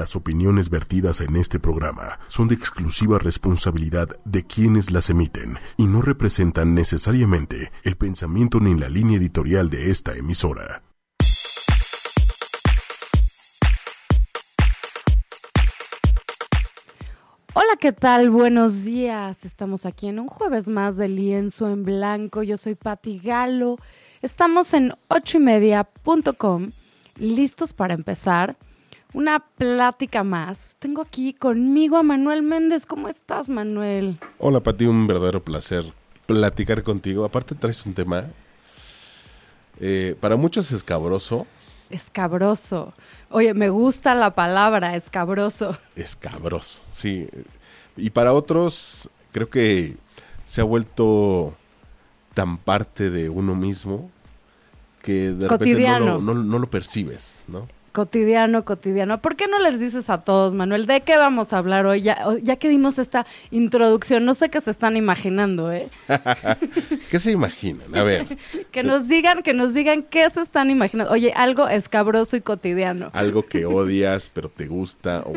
Las opiniones vertidas en este programa son de exclusiva responsabilidad de quienes las emiten y no representan necesariamente el pensamiento ni la línea editorial de esta emisora. Hola, ¿qué tal? Buenos días. Estamos aquí en un jueves más de lienzo en blanco. Yo soy Patti Galo. Estamos en ochoymedia.com, listos para empezar. Una plática más. Tengo aquí conmigo a Manuel Méndez. ¿Cómo estás, Manuel? Hola, Pati, un verdadero placer platicar contigo. Aparte traes un tema eh, para muchos escabroso. Escabroso. Oye, me gusta la palabra escabroso. Escabroso, sí. Y para otros creo que se ha vuelto tan parte de uno mismo que de repente no lo, no lo percibes, ¿no? Cotidiano, cotidiano. ¿Por qué no les dices a todos, Manuel, de qué vamos a hablar hoy? Ya, ya que dimos esta introducción, no sé qué se están imaginando, ¿eh? ¿Qué se imaginan? A ver. que nos digan, que nos digan qué se están imaginando. Oye, algo escabroso y cotidiano. Algo que odias, pero te gusta, o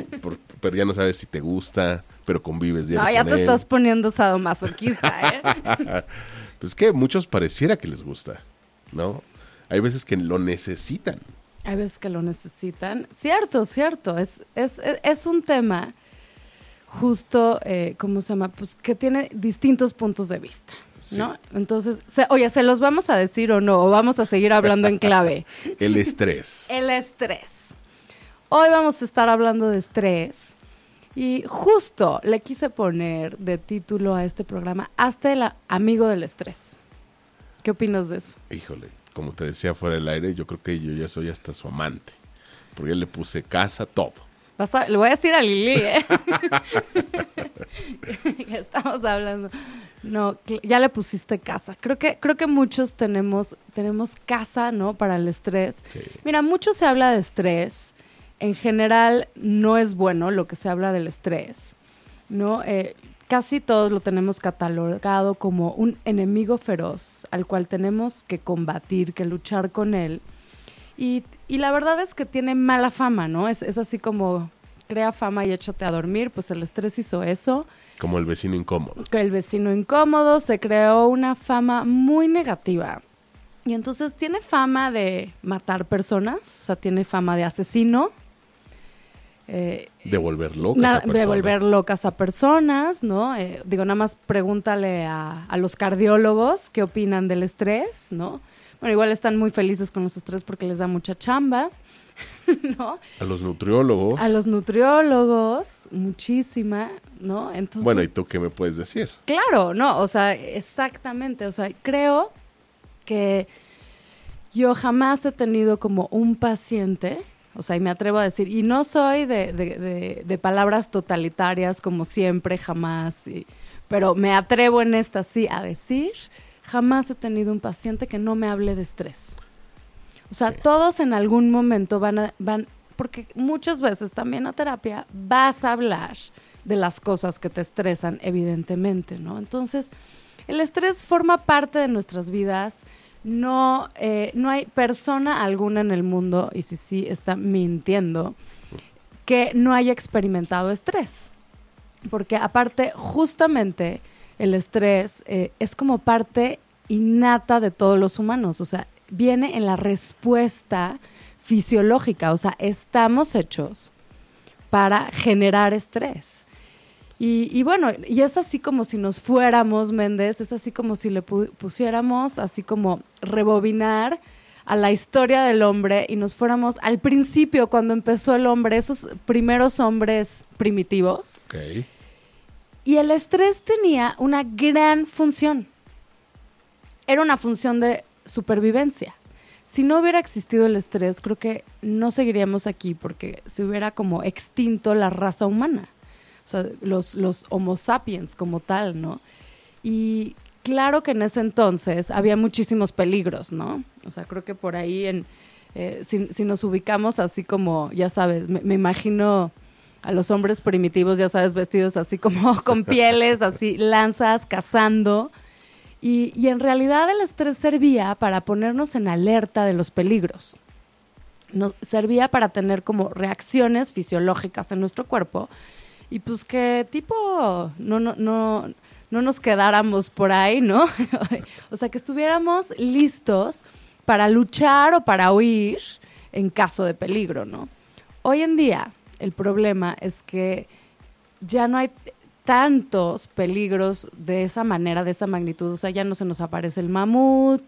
pero ya no sabes si te gusta, pero convives diario No, ya te estás poniendo sadomasoquista, ¿eh? pues que muchos pareciera que les gusta, ¿no? Hay veces que lo necesitan. Hay veces que lo necesitan. Cierto, cierto. Es, es, es un tema justo, eh, ¿cómo se llama? Pues que tiene distintos puntos de vista. ¿No? Entonces, oye, ¿se los vamos a decir o no? ¿O vamos a seguir hablando en clave? El estrés. El estrés. Hoy vamos a estar hablando de estrés. Y justo le quise poner de título a este programa, Hasta el amigo del estrés. ¿Qué opinas de eso? Híjole, como te decía fuera del aire, yo creo que yo ya soy hasta su amante. Porque yo le puse casa, todo. le voy a decir a Lili, ¿eh? Estamos hablando. No, ya le pusiste casa. Creo que, creo que muchos tenemos, tenemos casa, ¿no? Para el estrés. Mira, mucho se habla de estrés. En general, no es bueno lo que se habla del estrés, ¿no? Eh, casi todos lo tenemos catalogado como un enemigo feroz al cual tenemos que combatir, que luchar con él. Y, la verdad es que tiene mala fama, ¿no? Es, es, así como crea fama y échate a dormir, pues el estrés hizo eso. Como el vecino incómodo. El vecino incómodo, se creó una fama muy negativa. Y entonces tiene fama de matar personas, o sea, tiene fama de asesino, eh, devolver locas a personas. Devolver locas a personas, ¿no? Eh, digo, nada más pregúntale a, los cardiólogos qué opinan del estrés, ¿no? Bueno, igual están muy felices con los estrés porque les da mucha chamba, ¿no? A los nutriólogos. A los nutriólogos, muchísima, ¿no? Entonces. Bueno, ¿y tú qué me puedes decir? Claro, no, o sea, exactamente, o sea, creo que yo jamás he tenido como un paciente o sea, y me atrevo a decir, y no soy de, palabras totalitarias como siempre, jamás, pero me atrevo en esta sí a decir, jamás he tenido un paciente que no me hable de estrés. O sea, todos en algún momento van a, van, porque muchas veces también a terapia vas a hablar de las cosas que te estresan, evidentemente, ¿no? Entonces, el estrés forma parte de nuestras vidas, no, eh, no hay persona alguna en el mundo, y si sí está mintiendo, que no haya experimentado estrés. Porque aparte, justamente el estrés eh, es como parte innata de todos los humanos, o sea, viene en la respuesta fisiológica, o sea, estamos hechos para generar estrés. Y, bueno, y es así como si nos fuéramos, Méndez, es así como si le pusiéramos, así como rebobinar a la historia del hombre y nos fuéramos al principio, cuando empezó el hombre, esos primeros hombres primitivos. Y el estrés tenía una gran función. Era una función de supervivencia. Si no hubiera existido el estrés, creo que no seguiríamos aquí porque se hubiera como extinto la raza humana o sea, los, los homo sapiens como tal, ¿no? Y claro que en ese entonces había muchísimos peligros, ¿no? O sea, creo que por ahí, en, eh, si, nos ubicamos así como, ya sabes, me, imagino a los hombres primitivos, ya sabes, vestidos así como con pieles, así, lanzas, cazando. Y, y, en realidad el estrés servía para ponernos en alerta de los peligros. servía para tener como reacciones fisiológicas en nuestro cuerpo y pues que tipo no, no, no, no nos quedáramos por ahí, ¿no? o sea, que estuviéramos listos para luchar o para huir en caso de peligro, ¿no? Hoy en día el problema es que ya no hay tantos peligros de esa manera, de esa magnitud, o sea, ya no se nos aparece el mamut,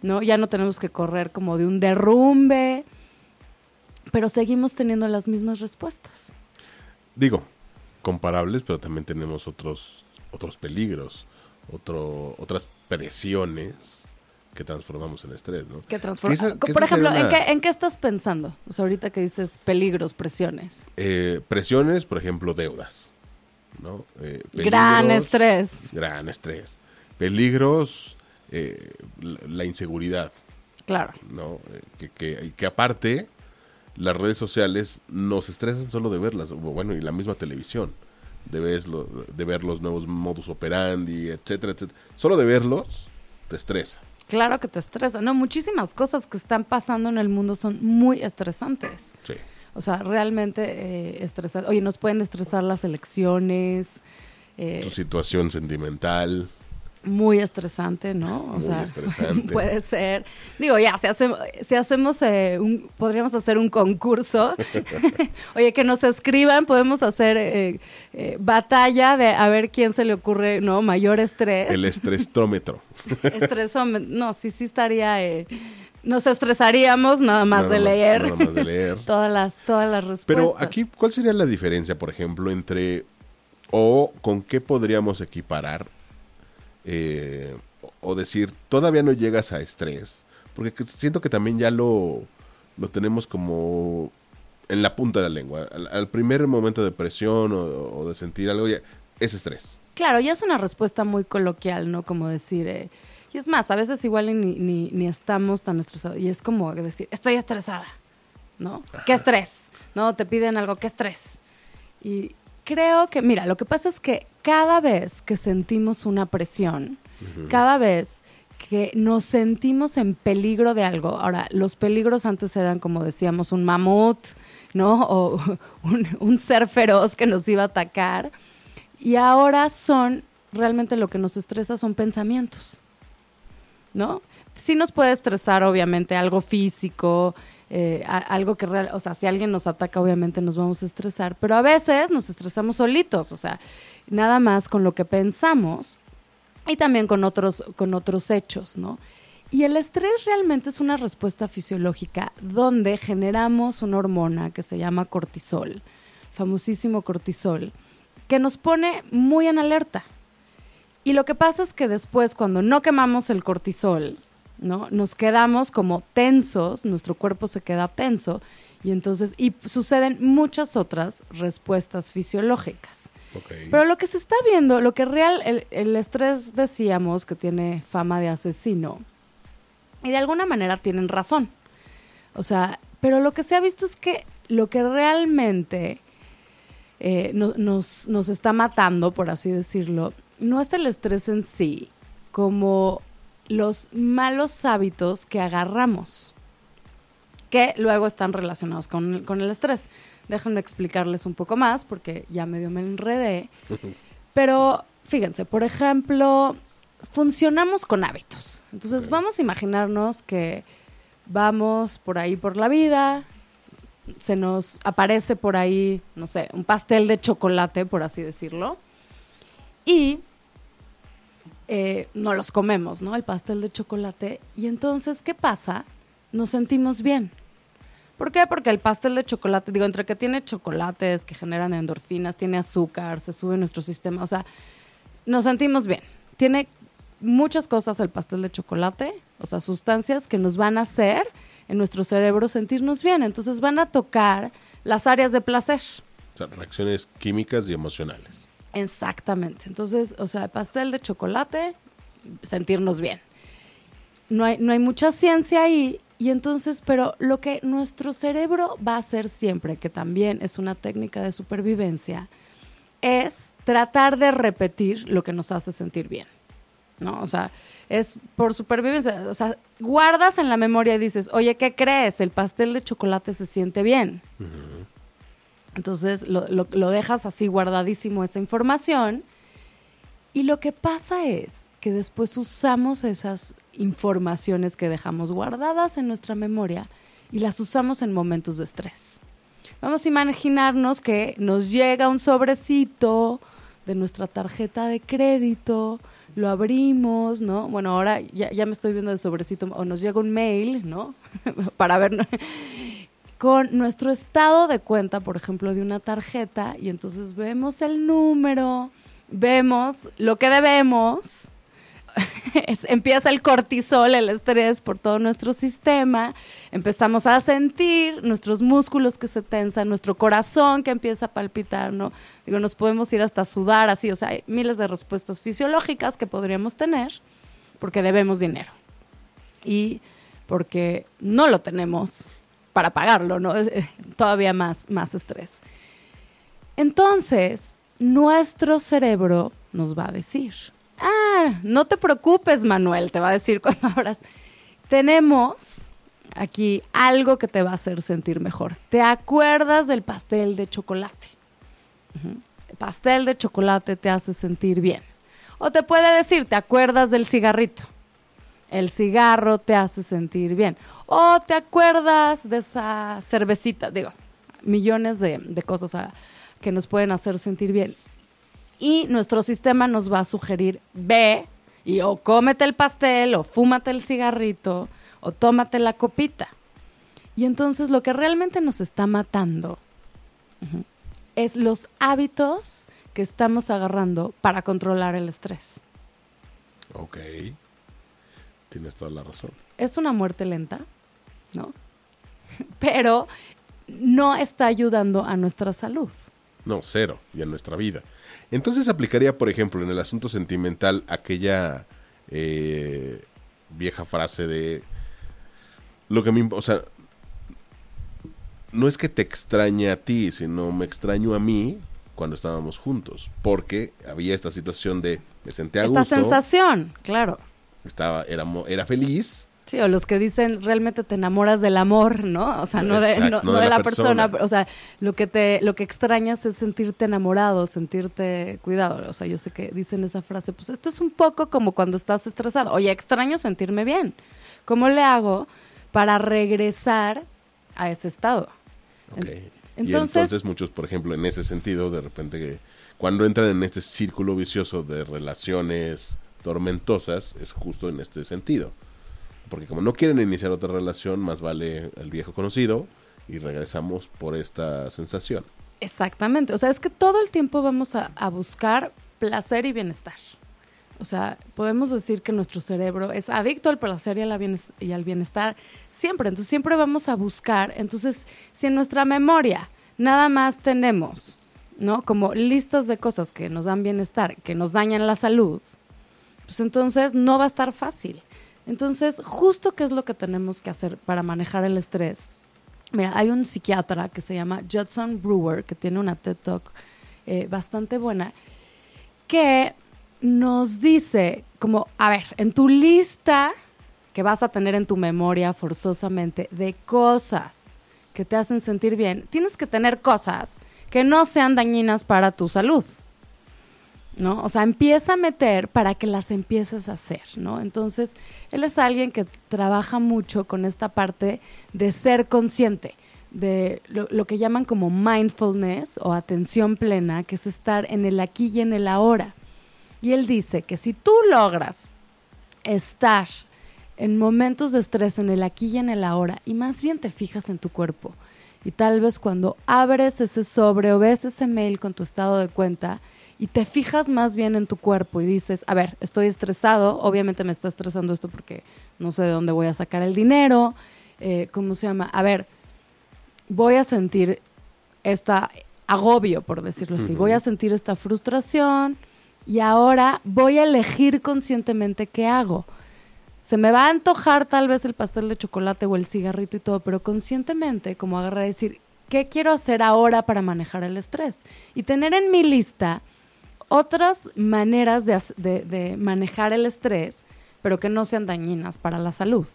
¿no? Ya no tenemos que correr como de un derrumbe, pero seguimos teniendo las mismas respuestas. Digo, comparables, pero también tenemos otros otros peligros, otro, otras presiones que transformamos en estrés, ¿no? Que Por ejemplo, ¿en, qué, estás pensando? O sea, ahorita que dices peligros, presiones. Eh, presiones, por ejemplo, deudas, ¿no? Eh, gran estrés. Gran estrés. Peligros, eh, la, inseguridad. Claro. ¿no? Que, que, que, aparte, las redes sociales nos estresan solo de verlas, bueno, y la misma televisión de, de ver los nuevos modus operandi, etcétera, etcétera. Solo de verlos te estresa. Claro que te estresa. No, muchísimas cosas que están pasando en el mundo son muy estresantes. Sí. O sea, realmente eh, estresantes. Oye, nos pueden estresar las elecciones. Eh, tu situación sentimental muy estresante, ¿no? O muy sea, estresante. puede ser. Digo, ya, si, hacemos, si hacemos eh, un, podríamos hacer un concurso. Oye, que nos escriban, podemos hacer eh, eh, batalla de a ver quién se le ocurre, ¿no? Mayor estrés. El estresómetro. Estresómetro. No, sí, sí estaría... nos estresaríamos nada más, de, leer nada más de leer todas las todas las respuestas. Pero aquí, ¿cuál sería la diferencia, por ejemplo, entre o con qué podríamos equiparar eh, o decir, todavía no llegas a estrés, porque siento que también ya lo, lo tenemos como en la punta de la lengua. Al, primer momento de presión o, de sentir algo, ya, es estrés. Claro, ya es una respuesta muy coloquial, ¿no? Como decir, eh, y es más, a veces igual ni, ni, ni, estamos tan estresados, y es como decir, estoy estresada, ¿no? ¿Qué estrés? ¿No? Te piden algo, ¿qué estrés? Y, creo que, mira, lo que pasa es que cada vez que sentimos una presión, cada vez que nos sentimos en peligro de algo, ahora, los peligros antes eran, como decíamos, un mamut, ¿no? O un, ser feroz que nos iba a atacar, y ahora son, realmente lo que nos estresa son pensamientos, ¿no? Sí nos puede estresar, obviamente, algo físico, eh, algo que real, o sea, si alguien nos ataca, obviamente nos vamos a estresar, pero a veces nos estresamos solitos, o sea, nada más con lo que pensamos y también con otros, con otros hechos, ¿no? Y el estrés realmente es una respuesta fisiológica donde generamos una hormona que se llama cortisol, famosísimo cortisol, que nos pone muy en alerta. Y lo que pasa es que después, cuando no quemamos el cortisol, ¿no? Nos quedamos como tensos, nuestro cuerpo se queda tenso y entonces, y suceden muchas otras respuestas fisiológicas. Pero lo que se está viendo, lo que real, el, el, estrés decíamos que tiene fama de asesino, y de alguna manera tienen razón. O sea, pero lo que se ha visto es que lo que realmente eh, nos, nos está matando, por así decirlo, no es el estrés en sí, como los malos hábitos que agarramos, que luego están relacionados con, el estrés. Déjenme explicarles un poco más, porque ya medio me enredé. Pero fíjense, por ejemplo, funcionamos con hábitos. Entonces vamos a imaginarnos que vamos por ahí por la vida, se nos aparece por ahí, no sé, un pastel de chocolate, por así decirlo, y eh, no los comemos, ¿no? El pastel de chocolate. Y entonces, ¿qué pasa? Nos sentimos bien. ¿Por qué? Porque el pastel de chocolate, digo, entre que tiene chocolates que generan endorfinas, tiene azúcar, se sube nuestro sistema, o sea, nos sentimos bien. Tiene muchas cosas el pastel de chocolate, o sea, sustancias que nos van a hacer en nuestro cerebro sentirnos bien. Entonces van a tocar las áreas de placer. Reacciones químicas y emocionales. Exactamente. Entonces, o sea, pastel de chocolate, sentirnos bien. No hay, no hay mucha ciencia ahí. Y entonces, pero lo que nuestro cerebro va a hacer siempre, que también es una técnica de supervivencia, es tratar de repetir lo que nos hace sentir bien. ¿no? O sea, es por supervivencia. O sea, guardas en la memoria y dices, oye, ¿qué crees? El pastel de chocolate se siente bien. Entonces lo, lo, dejas así guardadísimo esa información. Y lo que pasa es que después usamos esas informaciones que dejamos guardadas en nuestra memoria y las usamos en momentos de estrés. Vamos a imaginarnos que nos llega un sobrecito de nuestra tarjeta de crédito, lo abrimos, ¿no? Bueno, ahora ya, ya me estoy viendo de sobrecito, o nos llega un mail, ¿no? Para ver, con nuestro estado de cuenta, por ejemplo, de una tarjeta, y entonces vemos el número, vemos lo que debemos, empieza el cortisol, el estrés por todo nuestro sistema, empezamos a sentir nuestros músculos que se tensan, nuestro corazón que empieza a palpitar, ¿no? Digo, nos podemos ir hasta sudar así, o sea, hay miles de respuestas fisiológicas que podríamos tener porque debemos dinero y porque no lo tenemos para pagarlo, ¿no? Eh, todavía más, más estrés. Entonces, nuestro cerebro nos va a decir, ah, no te preocupes, Manuel, te va a decir cuando abras. Tenemos aquí algo que te va a hacer sentir mejor. ¿Te acuerdas del pastel de chocolate? El pastel de chocolate te hace sentir bien. O te puede decir, ¿te acuerdas del cigarrito? El cigarro te hace sentir bien. O te acuerdas de esa cervecita. Digo, millones de, cosas que nos pueden hacer sentir bien y nuestro sistema nos va a sugerir, ve y o cómete el pastel o fúmate el cigarrito o tómate la copita. Y entonces lo que realmente nos está matando es los hábitos que estamos agarrando para controlar el estrés. Ok. Tienes toda la razón. Es una muerte lenta, ¿no? Pero no está ayudando a nuestra salud. No, cero, y a nuestra vida. Entonces aplicaría, por ejemplo, en el asunto sentimental aquella eh, vieja frase de lo que me... O sea, no es que te extrañe a ti, sino me extraño a mí cuando estábamos juntos, porque había esta situación de me senté a esta sensación, claro. Estaba, era, era feliz, Sí, o los que dicen realmente te enamoras del amor, ¿no? O sea, no de, no, de, la, persona. O sea, lo que te, lo que extrañas es sentirte enamorado, sentirte cuidado. O sea, yo sé que dicen esa frase, pues esto es un poco como cuando estás estresado. Oye, extraño sentirme bien. ¿Cómo le hago para regresar a ese estado? Okay. Entonces, y entonces muchos, por ejemplo, en ese sentido, de repente que cuando entran en este círculo vicioso de relaciones tormentosas, es justo en este sentido porque como no quieren iniciar otra relación, más vale el viejo conocido y regresamos por esta sensación. Exactamente, o sea, es que todo el tiempo vamos a, buscar placer y bienestar. O sea, podemos decir que nuestro cerebro es adicto al placer y, y al bienestar siempre. Entonces, siempre vamos a buscar. Entonces, si en nuestra memoria nada más tenemos, ¿no? Como listas de cosas que nos dan bienestar, que nos dañan la salud, pues entonces no va a estar fácil. Entonces, justo qué es lo que tenemos que hacer para manejar el estrés. Mira, hay un psiquiatra que se llama Judson Brewer, que tiene una TED Talk eh, bastante buena, que nos dice como, a ver, en tu lista que vas a tener en tu memoria forzosamente de cosas que te hacen sentir bien, tienes que tener cosas que no sean dañinas para tu salud. ¿No? O sea, empieza a meter para que las empieces a hacer, ¿no? Entonces, él es alguien que trabaja mucho con esta parte de ser consciente, de lo, que llaman como mindfulness o atención plena, que es estar en el aquí y en el ahora. Y él dice que si tú logras estar en momentos de estrés en el aquí y en el ahora, y más bien te fijas en tu cuerpo, y tal vez cuando abres ese sobre o ves ese mail con tu estado de cuenta, y te fijas más bien en tu cuerpo y dices, a ver, estoy estresado, obviamente me está estresando esto porque no sé de dónde voy a sacar el dinero, eh, ¿cómo se llama? A ver, voy a sentir esta agobio, por decirlo así, voy a sentir esta frustración y ahora voy a elegir conscientemente qué hago. Se me va a antojar tal vez el pastel de chocolate o el cigarrito y todo, pero conscientemente, como agarrar y decir, ¿qué quiero hacer ahora para manejar el estrés? Y tener en mi lista otras maneras de, manejar el estrés, pero que no sean dañinas para la salud.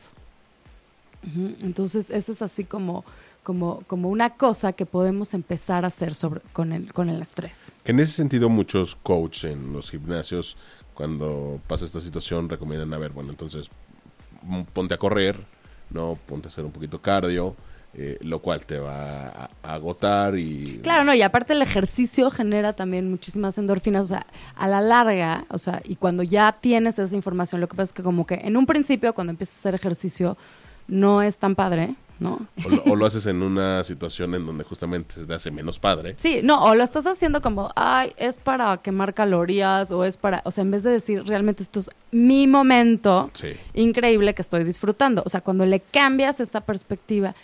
Entonces, eso es así como, como, como una cosa que podemos empezar a hacer sobre, con, el, con el estrés. En ese sentido, muchos coaches en los gimnasios, cuando pasa esta situación, recomiendan, a ver, bueno, entonces ponte a correr, ¿no? Ponte a hacer un poquito cardio, eh, lo cual te va a, agotar y... Claro, no, y aparte el ejercicio genera también muchísimas endorfinas, o sea, a la larga, o sea, y cuando ya tienes esa información, lo que pasa es que como que en un principio, cuando empiezas a hacer ejercicio, no es tan padre, ¿no? O lo, haces en una situación en donde justamente se te hace menos padre. Sí, no, o lo estás haciendo como, ay, es para quemar calorías o es para, o sea, en vez de decir realmente esto es mi momento increíble que estoy disfrutando. O sea, cuando le cambias esta perspectiva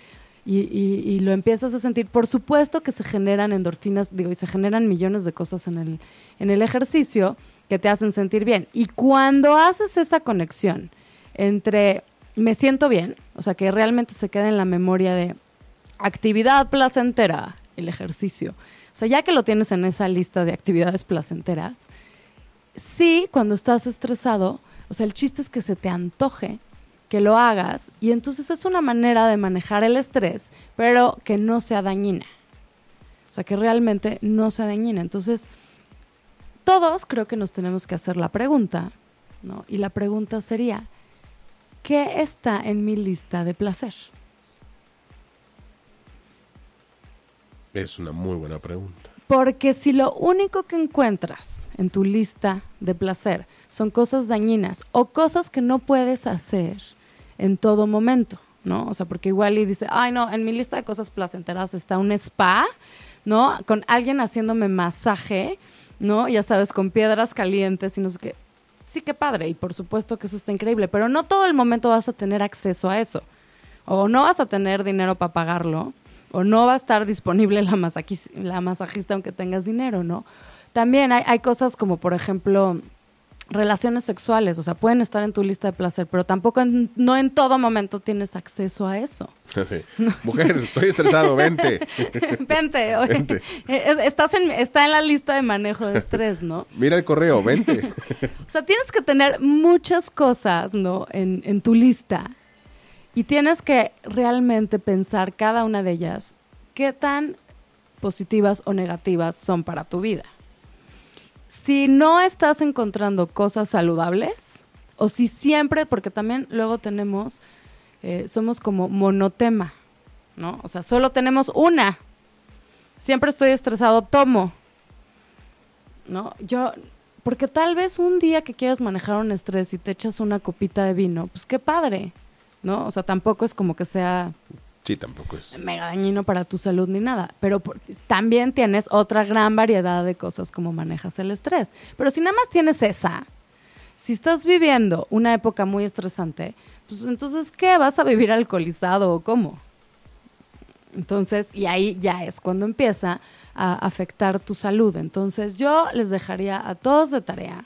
y, y, lo empiezas a sentir, por supuesto que se generan endorfinas, digo, y se generan millones de cosas en el, en el ejercicio que te hacen sentir bien. Y cuando haces esa conexión entre me siento bien, o sea, que realmente se quede en la memoria de actividad placentera, el ejercicio. O sea, ya que lo tienes en esa lista de actividades placenteras, sí, cuando estás estresado, o sea, el chiste es que se te antoje que lo hagas y entonces es una manera de manejar el estrés, pero que no sea dañina. O sea, que realmente no sea dañina. Entonces, todos creo que nos tenemos que hacer la pregunta, ¿no? Y la pregunta sería, ¿qué está en mi lista de placer? Es una muy buena pregunta. Porque si lo único que encuentras en tu lista de placer son cosas dañinas o cosas que no puedes hacer en todo momento, ¿no? O sea, porque igual y dice, ay, no, en mi lista de cosas placenteras está un spa, ¿no? Con alguien haciéndome masaje, ¿no? Ya sabes, con piedras calientes y no sé qué sí que padre y por supuesto que eso está increíble, pero no todo el momento vas a tener acceso a eso. O no vas a tener dinero para pagarlo, o no va a estar disponible la, masajista aunque tengas dinero, ¿no? También hay cosas como, por ejemplo, relaciones sexuales, o sea, pueden estar en tu lista de placer, pero tampoco no en todo momento tienes acceso a eso. Mujer, estoy estresado, vente. vente, vente. Eh, estás en, está en la lista de manejo de estrés, ¿no? Mira el correo, vente. o sea, tienes que tener muchas cosas, ¿no? En, en tu lista y tienes que realmente pensar cada una de ellas qué tan positivas o negativas son para tu vida si no estás encontrando cosas saludables, o si siempre, porque también luego tenemos, eh, somos como monotema, ¿no? O sea, solo tenemos una. Siempre estoy estresado, tomo. ¿No? Yo, porque tal vez un día que quieras manejar un estrés y te echas una copita de vino, pues qué padre, ¿no? O sea, tampoco es como que sea Sí, tampoco es. Mega dañino para tu salud ni nada. Pero también tienes otra gran variedad de cosas como manejas el estrés. Pero si nada más tienes esa, si estás viviendo una época muy estresante, pues entonces, ¿qué? ¿Vas a vivir alcoholizado o cómo? Entonces, y ahí ya es cuando empieza a afectar tu salud. Entonces, yo les dejaría a todos de tarea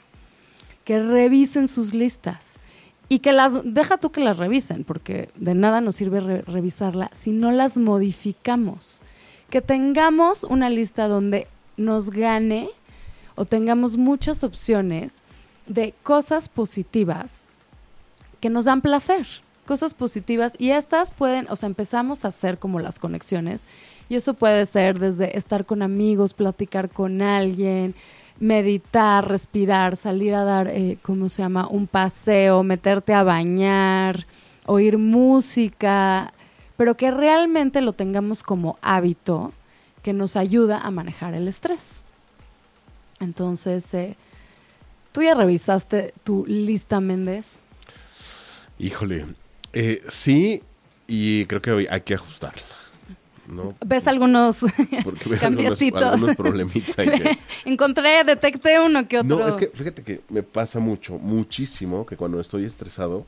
que revisen sus listas y que las, deja tú que las revisen, porque de nada nos sirve revisarla si no las modificamos. Que tengamos una lista donde nos gane o tengamos muchas opciones de cosas positivas que nos dan placer, cosas positivas y estas pueden, o sea, empezamos a hacer como las conexiones y eso puede ser desde estar con amigos, platicar con alguien, meditar, respirar, salir a dar, eh, ¿cómo se llama? Un paseo, meterte a bañar, oír música, pero que realmente lo tengamos como hábito que nos ayuda a manejar el estrés. Entonces, eh, ¿tú ya revisaste tu lista, Méndez? Híjole, eh, sí, y creo que hay que ajustarla. ¿Ves algunos cambiecitos? Algunos, problemitas. Encontré, detecté uno que otro. No, es que fíjate que me pasa mucho, muchísimo, que cuando estoy estresado,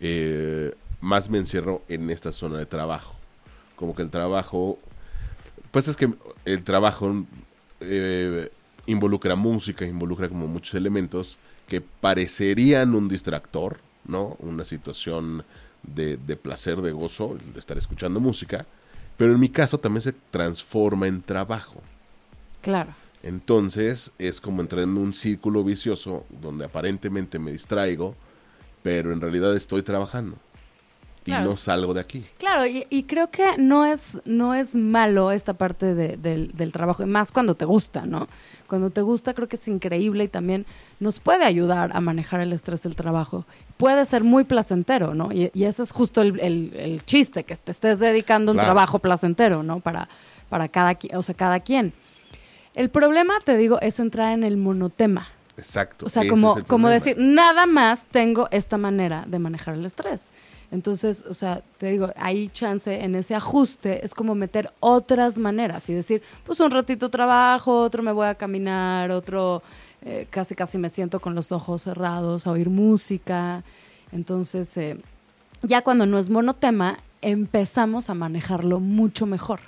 eh, más me encierro en esta zona de trabajo. Como que el trabajo, pues es que el trabajo eh, involucra música, involucra como muchos elementos que parecerían un distractor, ¿no? Una situación de, de placer, de gozo, de estar escuchando música pero en mi caso también se transforma en trabajo. Claro. Entonces es como entrar en un círculo vicioso donde aparentemente me distraigo, pero en realidad estoy trabajando y no salgo de aquí. Claro, y, creo que no es, no es malo esta parte del, del, trabajo, más cuando te gusta, ¿no? Cuando te gusta creo que es increíble y también nos puede ayudar a manejar el estrés del trabajo. Puede ser muy placentero, ¿no? Y, ese es justo el, el, chiste, que te estés dedicando a un trabajo placentero, ¿no? Para, para cada, o sea, cada quien. El problema, te digo, es entrar en el monotema. Exacto. O sea, como, como decir, nada más tengo esta manera de manejar el estrés. Entonces, o sea, te digo, hay chance en ese ajuste, es como meter otras maneras y decir, pues un ratito trabajo, otro me voy a caminar, otro eh, casi casi me siento con los ojos cerrados a oír música. Entonces, eh, ya cuando no es monotema, empezamos a manejarlo mucho mejor.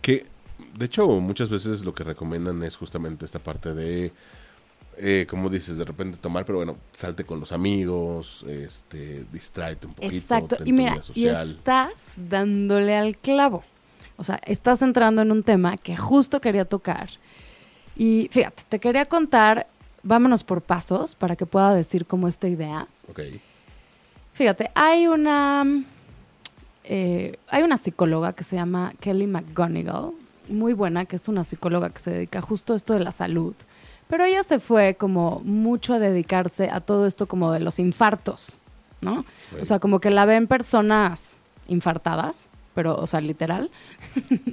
Que, de hecho, muchas veces lo que recomiendan es justamente esta parte de eh, como dices, de repente tomar, pero bueno, salte con los amigos, este, distráete un poquito. Exacto, y mira, y estás dándole al clavo. O sea, estás entrando en un tema que justo quería tocar. Y fíjate, te quería contar, vámonos por pasos para que pueda decir cómo esta idea. Ok. Fíjate, hay una, eh, hay una psicóloga que se llama Kelly McGonigal, muy buena, que es una psicóloga que se dedica justo a esto de la salud. Pero ella se fue como mucho a dedicarse a todo esto como de los infartos, ¿no? O sea, como que la ven personas infartadas, pero, o sea, literal.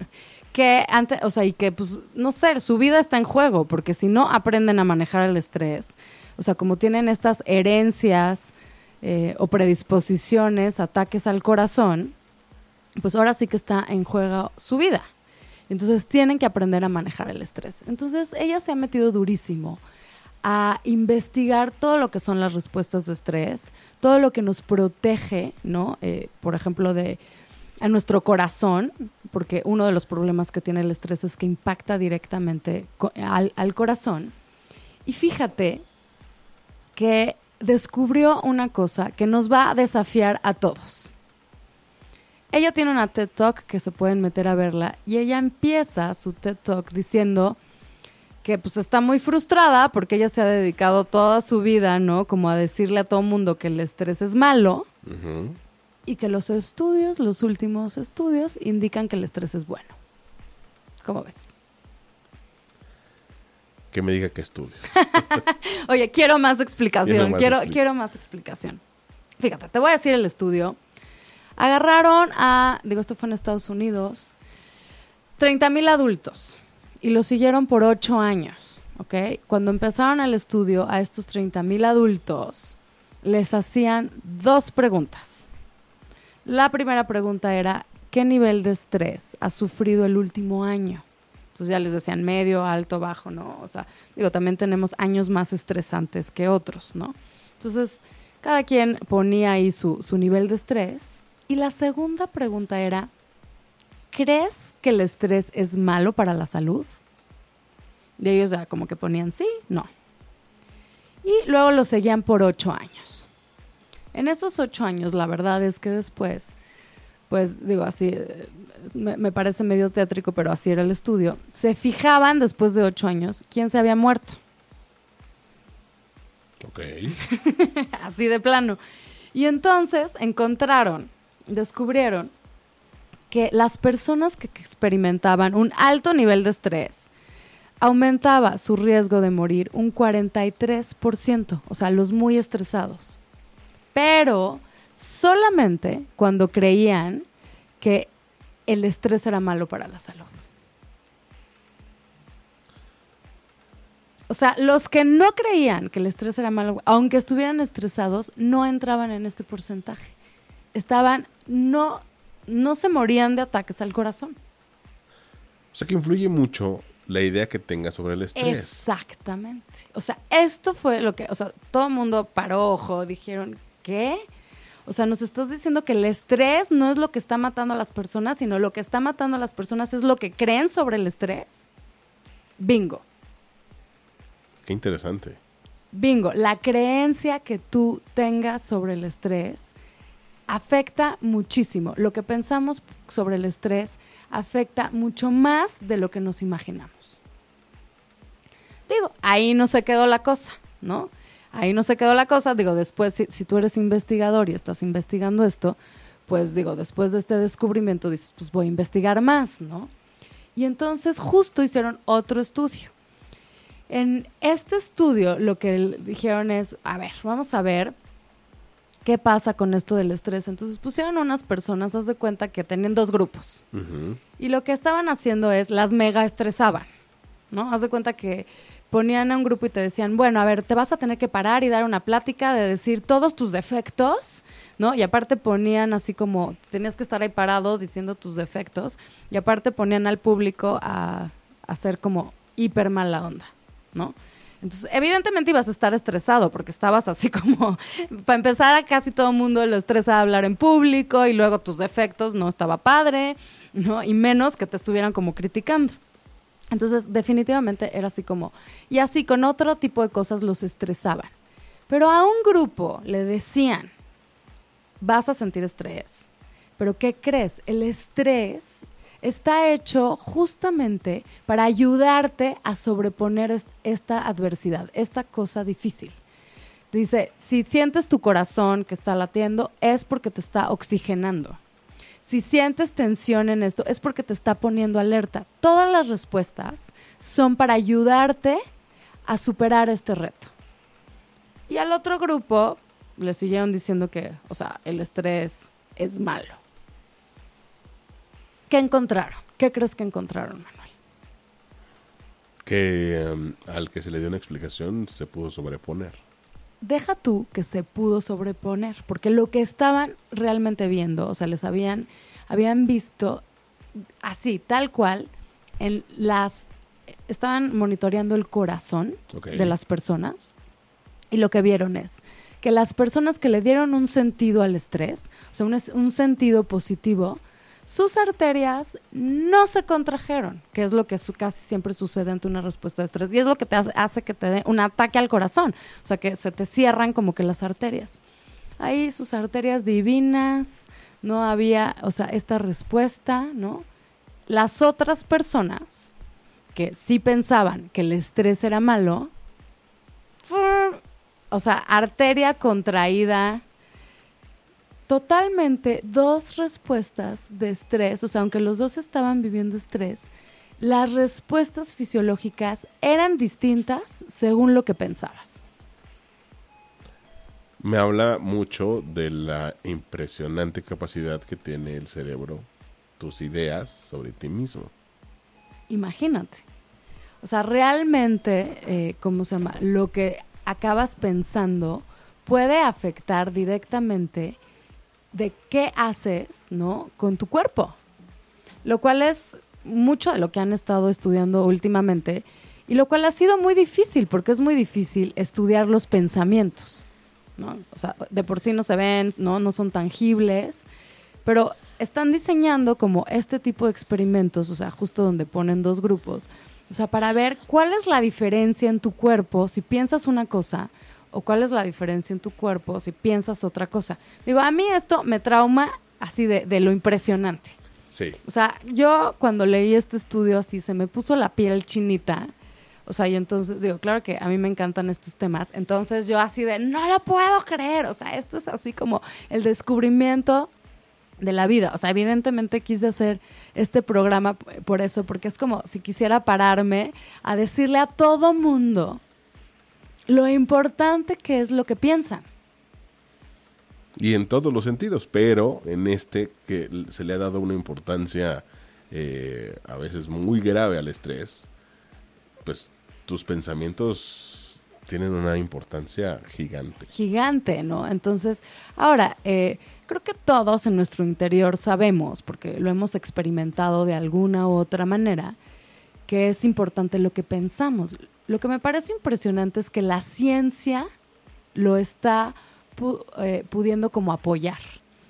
que antes, o sea, y que, pues, no sé, su vida está en juego, porque si no aprenden a manejar el estrés, o sea, como tienen estas herencias eh, o predisposiciones, ataques al corazón, pues ahora sí que está en juego su vida. Entonces tienen que aprender a manejar el estrés. Entonces ella se ha metido durísimo a investigar todo lo que son las respuestas de estrés, todo lo que nos protege, ¿no? Eh, por ejemplo, de a nuestro corazón, porque uno de los problemas que tiene el estrés es que impacta directamente al, al corazón. Y fíjate que descubrió una cosa que nos va a desafiar a todos. Ella tiene una TED Talk que se pueden meter a verla y ella empieza su TED Talk diciendo que pues está muy frustrada porque ella se ha dedicado toda su vida, ¿no? Como a decirle a todo mundo que el estrés es malo y que los estudios, los últimos estudios, indican que el estrés es bueno. ¿Cómo ves? Que me diga qué estudios. Oye, quiero más explicación, quiero, quiero más explicación. Fíjate, te voy a decir el estudio Agarraron a, digo, esto fue en Estados Unidos, 30 mil adultos y lo siguieron por 8 años, ¿ok? Cuando empezaron el estudio a estos 30 mil adultos, les hacían dos preguntas. La primera pregunta era, ¿qué nivel de estrés has sufrido el último año? Entonces ya les decían medio, alto, bajo, ¿no? O sea, digo, también tenemos años más estresantes que otros, ¿no? Entonces, cada quien ponía ahí su, su nivel de estrés y la segunda pregunta era, ¿crees que el estrés es malo para la salud? De ellos ya como que ponían sí, no. Y luego lo seguían por ocho años. En esos ocho años, la verdad es que después, pues digo así, me, me parece medio teátrico, pero así era el estudio, se fijaban después de ocho años quién se había muerto. Ok. así de plano. Y entonces encontraron descubrieron que las personas que experimentaban un alto nivel de estrés aumentaba su riesgo de morir un 43%, o sea, los muy estresados. Pero solamente cuando creían que el estrés era malo para la salud. O sea, los que no creían que el estrés era malo, aunque estuvieran estresados, no entraban en este porcentaje. Estaban no, no se morían de ataques al corazón. O sea que influye mucho la idea que tengas sobre el estrés. Exactamente. O sea, esto fue lo que, o sea, todo el mundo paró ojo, dijeron, ¿qué? O sea, nos estás diciendo que el estrés no es lo que está matando a las personas, sino lo que está matando a las personas es lo que creen sobre el estrés. Bingo. Qué interesante. Bingo, la creencia que tú tengas sobre el estrés afecta muchísimo. Lo que pensamos sobre el estrés afecta mucho más de lo que nos imaginamos. Digo, ahí no se quedó la cosa, ¿no? Ahí no se quedó la cosa. Digo, después, si, tú eres investigador y estás investigando esto, pues digo, después de este descubrimiento dices, pues voy a investigar más, ¿no? Y entonces justo hicieron otro estudio. En este estudio lo que dijeron es, a ver, vamos a ver qué pasa con esto del estrés. Entonces pusieron unas personas, haz de cuenta que tenían dos grupos. Y lo que estaban haciendo es, las mega estresaban, ¿no? Haz de cuenta que ponían a un grupo y te decían, bueno, a ver, te vas a tener que parar y dar una plática de decir todos tus defectos, ¿no? Y aparte ponían así como, tenías que estar ahí parado diciendo tus defectos, y aparte ponían al público a, a hacer como hiper mala onda, ¿no? Entonces, evidentemente ibas a estar estresado porque estabas así como, para empezar, a casi todo el mundo lo estresa hablar en público y luego tus defectos no estaba padre, ¿no? Y menos que te estuvieran como criticando. Entonces, definitivamente era así como, y así con otro tipo de cosas los estresaban. Pero a un grupo le decían, vas a sentir estrés. Pero ¿qué crees? El estrés está hecho justamente para ayudarte a sobreponer esta adversidad, esta cosa difícil. Dice, si sientes tu corazón que está latiendo, es porque te está oxigenando. Si sientes tensión en esto, es porque te está poniendo alerta. Todas las respuestas son para ayudarte a superar este reto. Y al otro grupo le siguieron diciendo que, o sea, el estrés es malo. ¿Qué encontraron? ¿Qué crees que encontraron, Manuel? Que em, al que se le dio una explicación se pudo sobreponer. Deja tú que se pudo sobreponer, porque lo que estaban realmente viendo, o sea, les habían, habían visto así, tal cual, en las estaban monitoreando el corazón de las personas y lo que vieron es que las personas que le dieron un sentido al estrés, o sea, un, un sentido positivo, sus arterias no se contrajeron, que es lo que casi siempre sucede ante una respuesta de estrés. Y es lo que te hace, que te dé un ataque al corazón, o sea, que se te cierran como que las arterias. Ahí sus arterias divinas, no había, o sea, esta respuesta, ¿no? Las otras personas que sí pensaban que el estrés era malo, o sea, arteria contraída, totalmente dos respuestas de estrés, o sea, aunque los dos estaban viviendo estrés, las respuestas fisiológicas eran distintas según lo que pensabas. Me habla mucho de la impresionante capacidad que tiene el cerebro, tus ideas sobre ti mismo. Imagínate. O sea, realmente, eh, ¿cómo se llama? Lo que acabas pensando puede afectar directamente de qué haces, ¿no? Con tu cuerpo. Lo cual es mucho de lo que han estado estudiando últimamente y lo cual ha sido muy difícil porque es muy difícil estudiar los pensamientos, ¿no? O sea, de por sí no se ven, ¿no? No son tangibles, pero están diseñando como este tipo de experimentos, o sea, justo donde ponen dos grupos, o sea, para ver cuál es la diferencia en tu cuerpo si piensas una cosa o cuál es la diferencia en tu cuerpo si piensas otra cosa. Digo, a mí esto me trauma así de, de lo impresionante. Sí. O sea, yo cuando leí este estudio así se me puso la piel chinita. O sea, y entonces digo, claro que a mí me encantan estos temas. Entonces yo así de, no lo puedo creer. O sea, esto es así como el descubrimiento de la vida. O sea, evidentemente quise hacer este programa por eso, porque es como si quisiera pararme a decirle a todo mundo lo importante que es lo que piensan. Y en todos los sentidos, pero en este que se le ha dado una importancia eh, a veces muy grave al estrés, pues tus pensamientos tienen una importancia gigante. Gigante, ¿no? Entonces, ahora, eh, creo que todos en nuestro interior sabemos, porque lo hemos experimentado de alguna u otra manera, que es importante lo que pensamos. Lo que me parece impresionante es que la ciencia lo está eh, pudiendo como apoyar.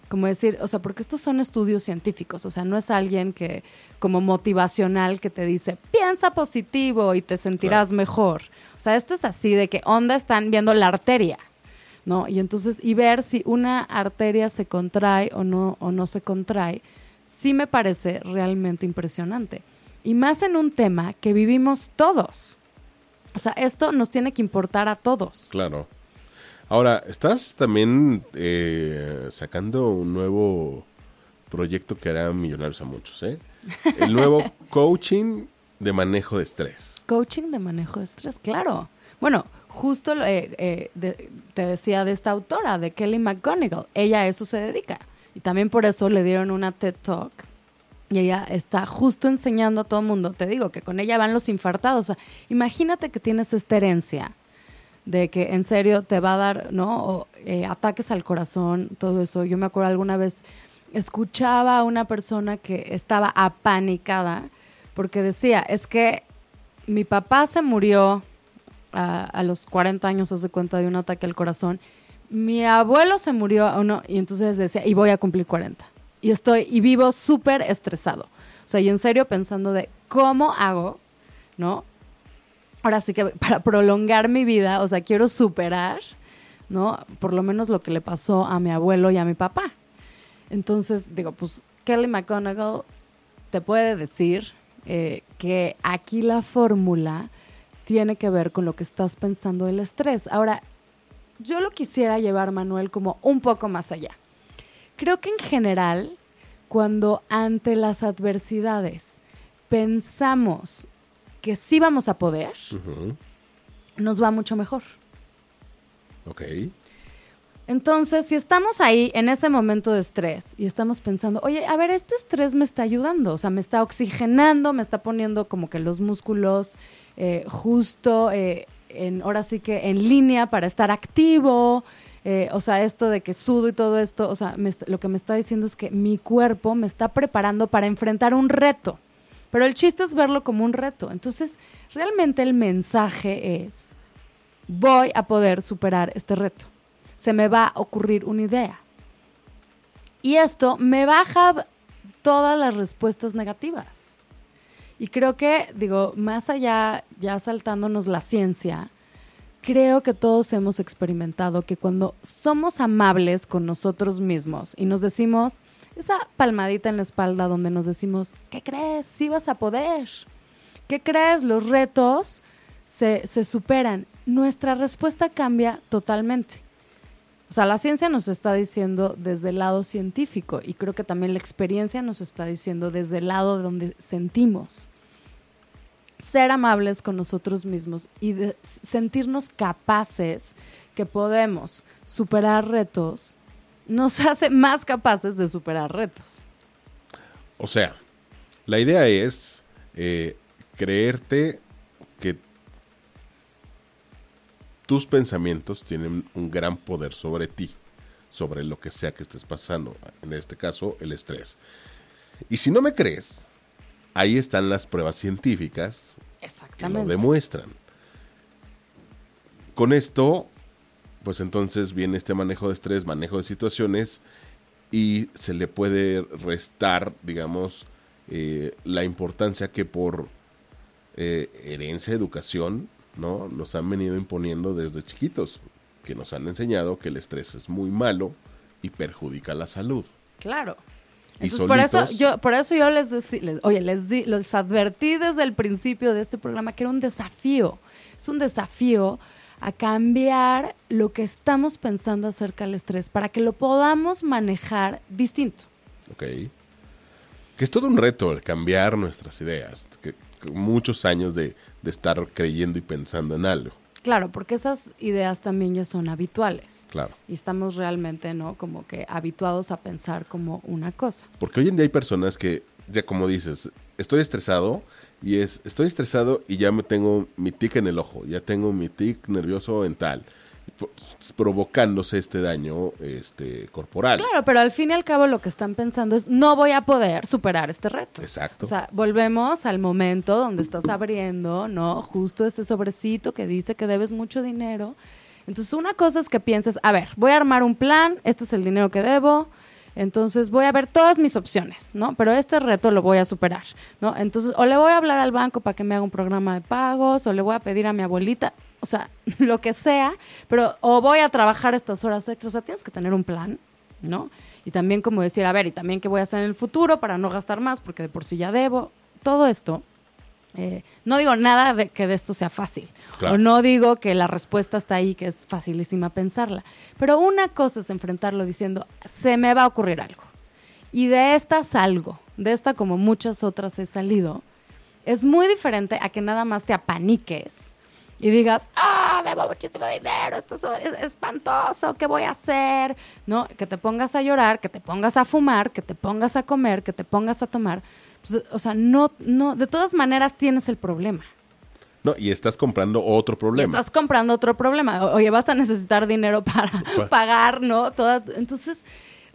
Como decir, o sea, porque estos son estudios científicos, o sea, no es alguien que como motivacional que te dice, piensa positivo y te sentirás mejor. O sea, esto es así de que onda están viendo la arteria, ¿no? Y entonces, y ver si una arteria se contrae o no, o no se contrae, sí me parece realmente impresionante. Y más en un tema que vivimos todos. O sea, esto nos tiene que importar a todos. Claro. Ahora, estás también eh, sacando un nuevo proyecto que hará millonarios a muchos, ¿eh? El nuevo coaching de manejo de estrés. Coaching de manejo de estrés, claro. Bueno, justo eh, eh, te decía de esta autora, de Kelly McGonigal. Ella a eso se dedica. Y también por eso le dieron una TED Talk. Y ella está justo enseñando a todo el mundo. Te digo que con ella van los infartados. Imagínate que tienes esta herencia de que en serio te va a dar, ¿no? Eh, ataques al corazón, todo eso. Yo me acuerdo alguna vez escuchaba a una persona que estaba apanicada porque decía, es que mi papá se murió a, los 40 años, hace cuenta, de un ataque al corazón. Mi abuelo se murió, no, y entonces decía, y voy a cumplir 40. Y estoy, y vivo súper estresado. O sea, y en serio pensando de cómo hago, ¿no? Ahora sí que para prolongar mi vida, o sea, quiero superar, ¿no? Por lo menos lo que le pasó a mi abuelo y a mi papá. Entonces, digo, pues Kelly McGonagall te puede decir eh, que aquí la fórmula tiene que ver con lo que estás pensando del estrés. Ahora, yo lo quisiera llevar, Manuel, como un poco más allá. Creo que en general, cuando ante las adversidades pensamos que sí vamos a poder, nos va mucho mejor. Ok. Entonces, si estamos ahí en ese momento de estrés y estamos pensando, oye, a ver, este estrés me está ayudando, o sea, me está oxigenando, me está poniendo como que los músculos eh, justo, eh, en, ahora sí que en línea para estar activo, eh, o sea, esto de que sudo y todo esto, o sea, lo que me está diciendo es que mi cuerpo me está preparando para enfrentar un reto. Pero el chiste es verlo como un reto. Entonces, realmente el mensaje es, voy a poder superar este reto se me va a ocurrir una idea. Y esto me baja todas las respuestas negativas. Y creo que, digo, más allá, ya saltándonos la ciencia, creo que todos hemos experimentado que cuando somos amables con nosotros mismos y nos decimos esa palmadita en la espalda donde nos decimos, ¿qué crees? Sí vas a poder. ¿Qué crees? Los retos se, se superan. Nuestra respuesta cambia totalmente. O sea, la ciencia nos está diciendo desde el lado científico y creo que también la experiencia nos está diciendo desde el lado de donde sentimos. Ser amables con nosotros mismos y sentirnos capaces que podemos superar retos nos hace más capaces de superar retos. O sea, la idea es eh, creerte que tus pensamientos tienen un gran poder sobre ti, sobre lo que sea que estés pasando, en este caso el estrés. Y si no me crees, ahí están las pruebas científicas que lo demuestran. Con esto, pues entonces viene este manejo de estrés, manejo de situaciones y se le puede restar, digamos, eh, la importancia que por eh, herencia, educación, ¿no? Nos han venido imponiendo desde chiquitos, que nos han enseñado que el estrés es muy malo y perjudica la salud. Claro. Entonces, por eso yo, por eso yo les decía, oye, les, les advertí desde el principio de este programa que era un desafío. Es un desafío a cambiar lo que estamos pensando acerca del estrés para que lo podamos manejar distinto. Ok. Que es todo un reto el cambiar nuestras ideas. Que, muchos años de, de estar creyendo y pensando en algo. Claro, porque esas ideas también ya son habituales. Claro. Y estamos realmente, ¿no? Como que habituados a pensar como una cosa. Porque hoy en día hay personas que, ya como dices, estoy estresado y es, estoy estresado y ya me tengo mi tic en el ojo, ya tengo mi tic nervioso en tal provocándose este daño este, corporal. Claro, pero al fin y al cabo lo que están pensando es no voy a poder superar este reto. Exacto. O sea, volvemos al momento donde estás abriendo, ¿no? Justo ese sobrecito que dice que debes mucho dinero. Entonces, una cosa es que pienses, a ver, voy a armar un plan, este es el dinero que debo, entonces voy a ver todas mis opciones, ¿no? Pero este reto lo voy a superar, ¿no? Entonces, o le voy a hablar al banco para que me haga un programa de pagos, o le voy a pedir a mi abuelita, o sea, lo que sea, pero o voy a trabajar estas horas extras, o sea, tienes que tener un plan, ¿no? Y también como decir, a ver, y también qué voy a hacer en el futuro para no gastar más, porque de por sí ya debo. Todo esto Eh, no digo nada de que de esto sea fácil. O no digo que la respuesta está ahí, que es facilísima pensarla. Pero una cosa es enfrentarlo diciendo, se me va a ocurrir algo. Y de esta salgo. De esta, como muchas otras he salido. Es muy diferente a que nada más te apaniques y digas, ah, debo muchísimo dinero, esto es espantoso, ¿qué voy a hacer? ¿No? Que te pongas a llorar, que te pongas a fumar, que te pongas a comer, que te pongas a tomar. Pues, o sea, no, no, de todas maneras tienes el problema. No, y estás comprando otro problema. estás comprando otro problema. Oye, vas a necesitar dinero para pagar, ¿no? Toda, entonces,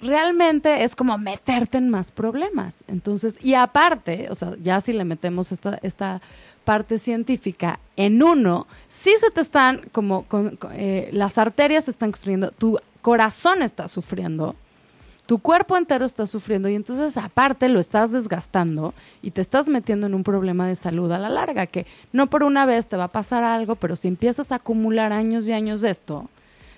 realmente es como meterte en más problemas. Entonces, y aparte, o sea, ya si le metemos esta, esta parte científica en uno, sí se te están como, eh, las arterias se están construyendo, tu corazón está sufriendo, tu cuerpo entero está sufriendo y entonces aparte lo estás desgastando y te estás metiendo en un problema de salud a la larga, que no por una vez te va a pasar algo, pero si empiezas a acumular años y años de esto,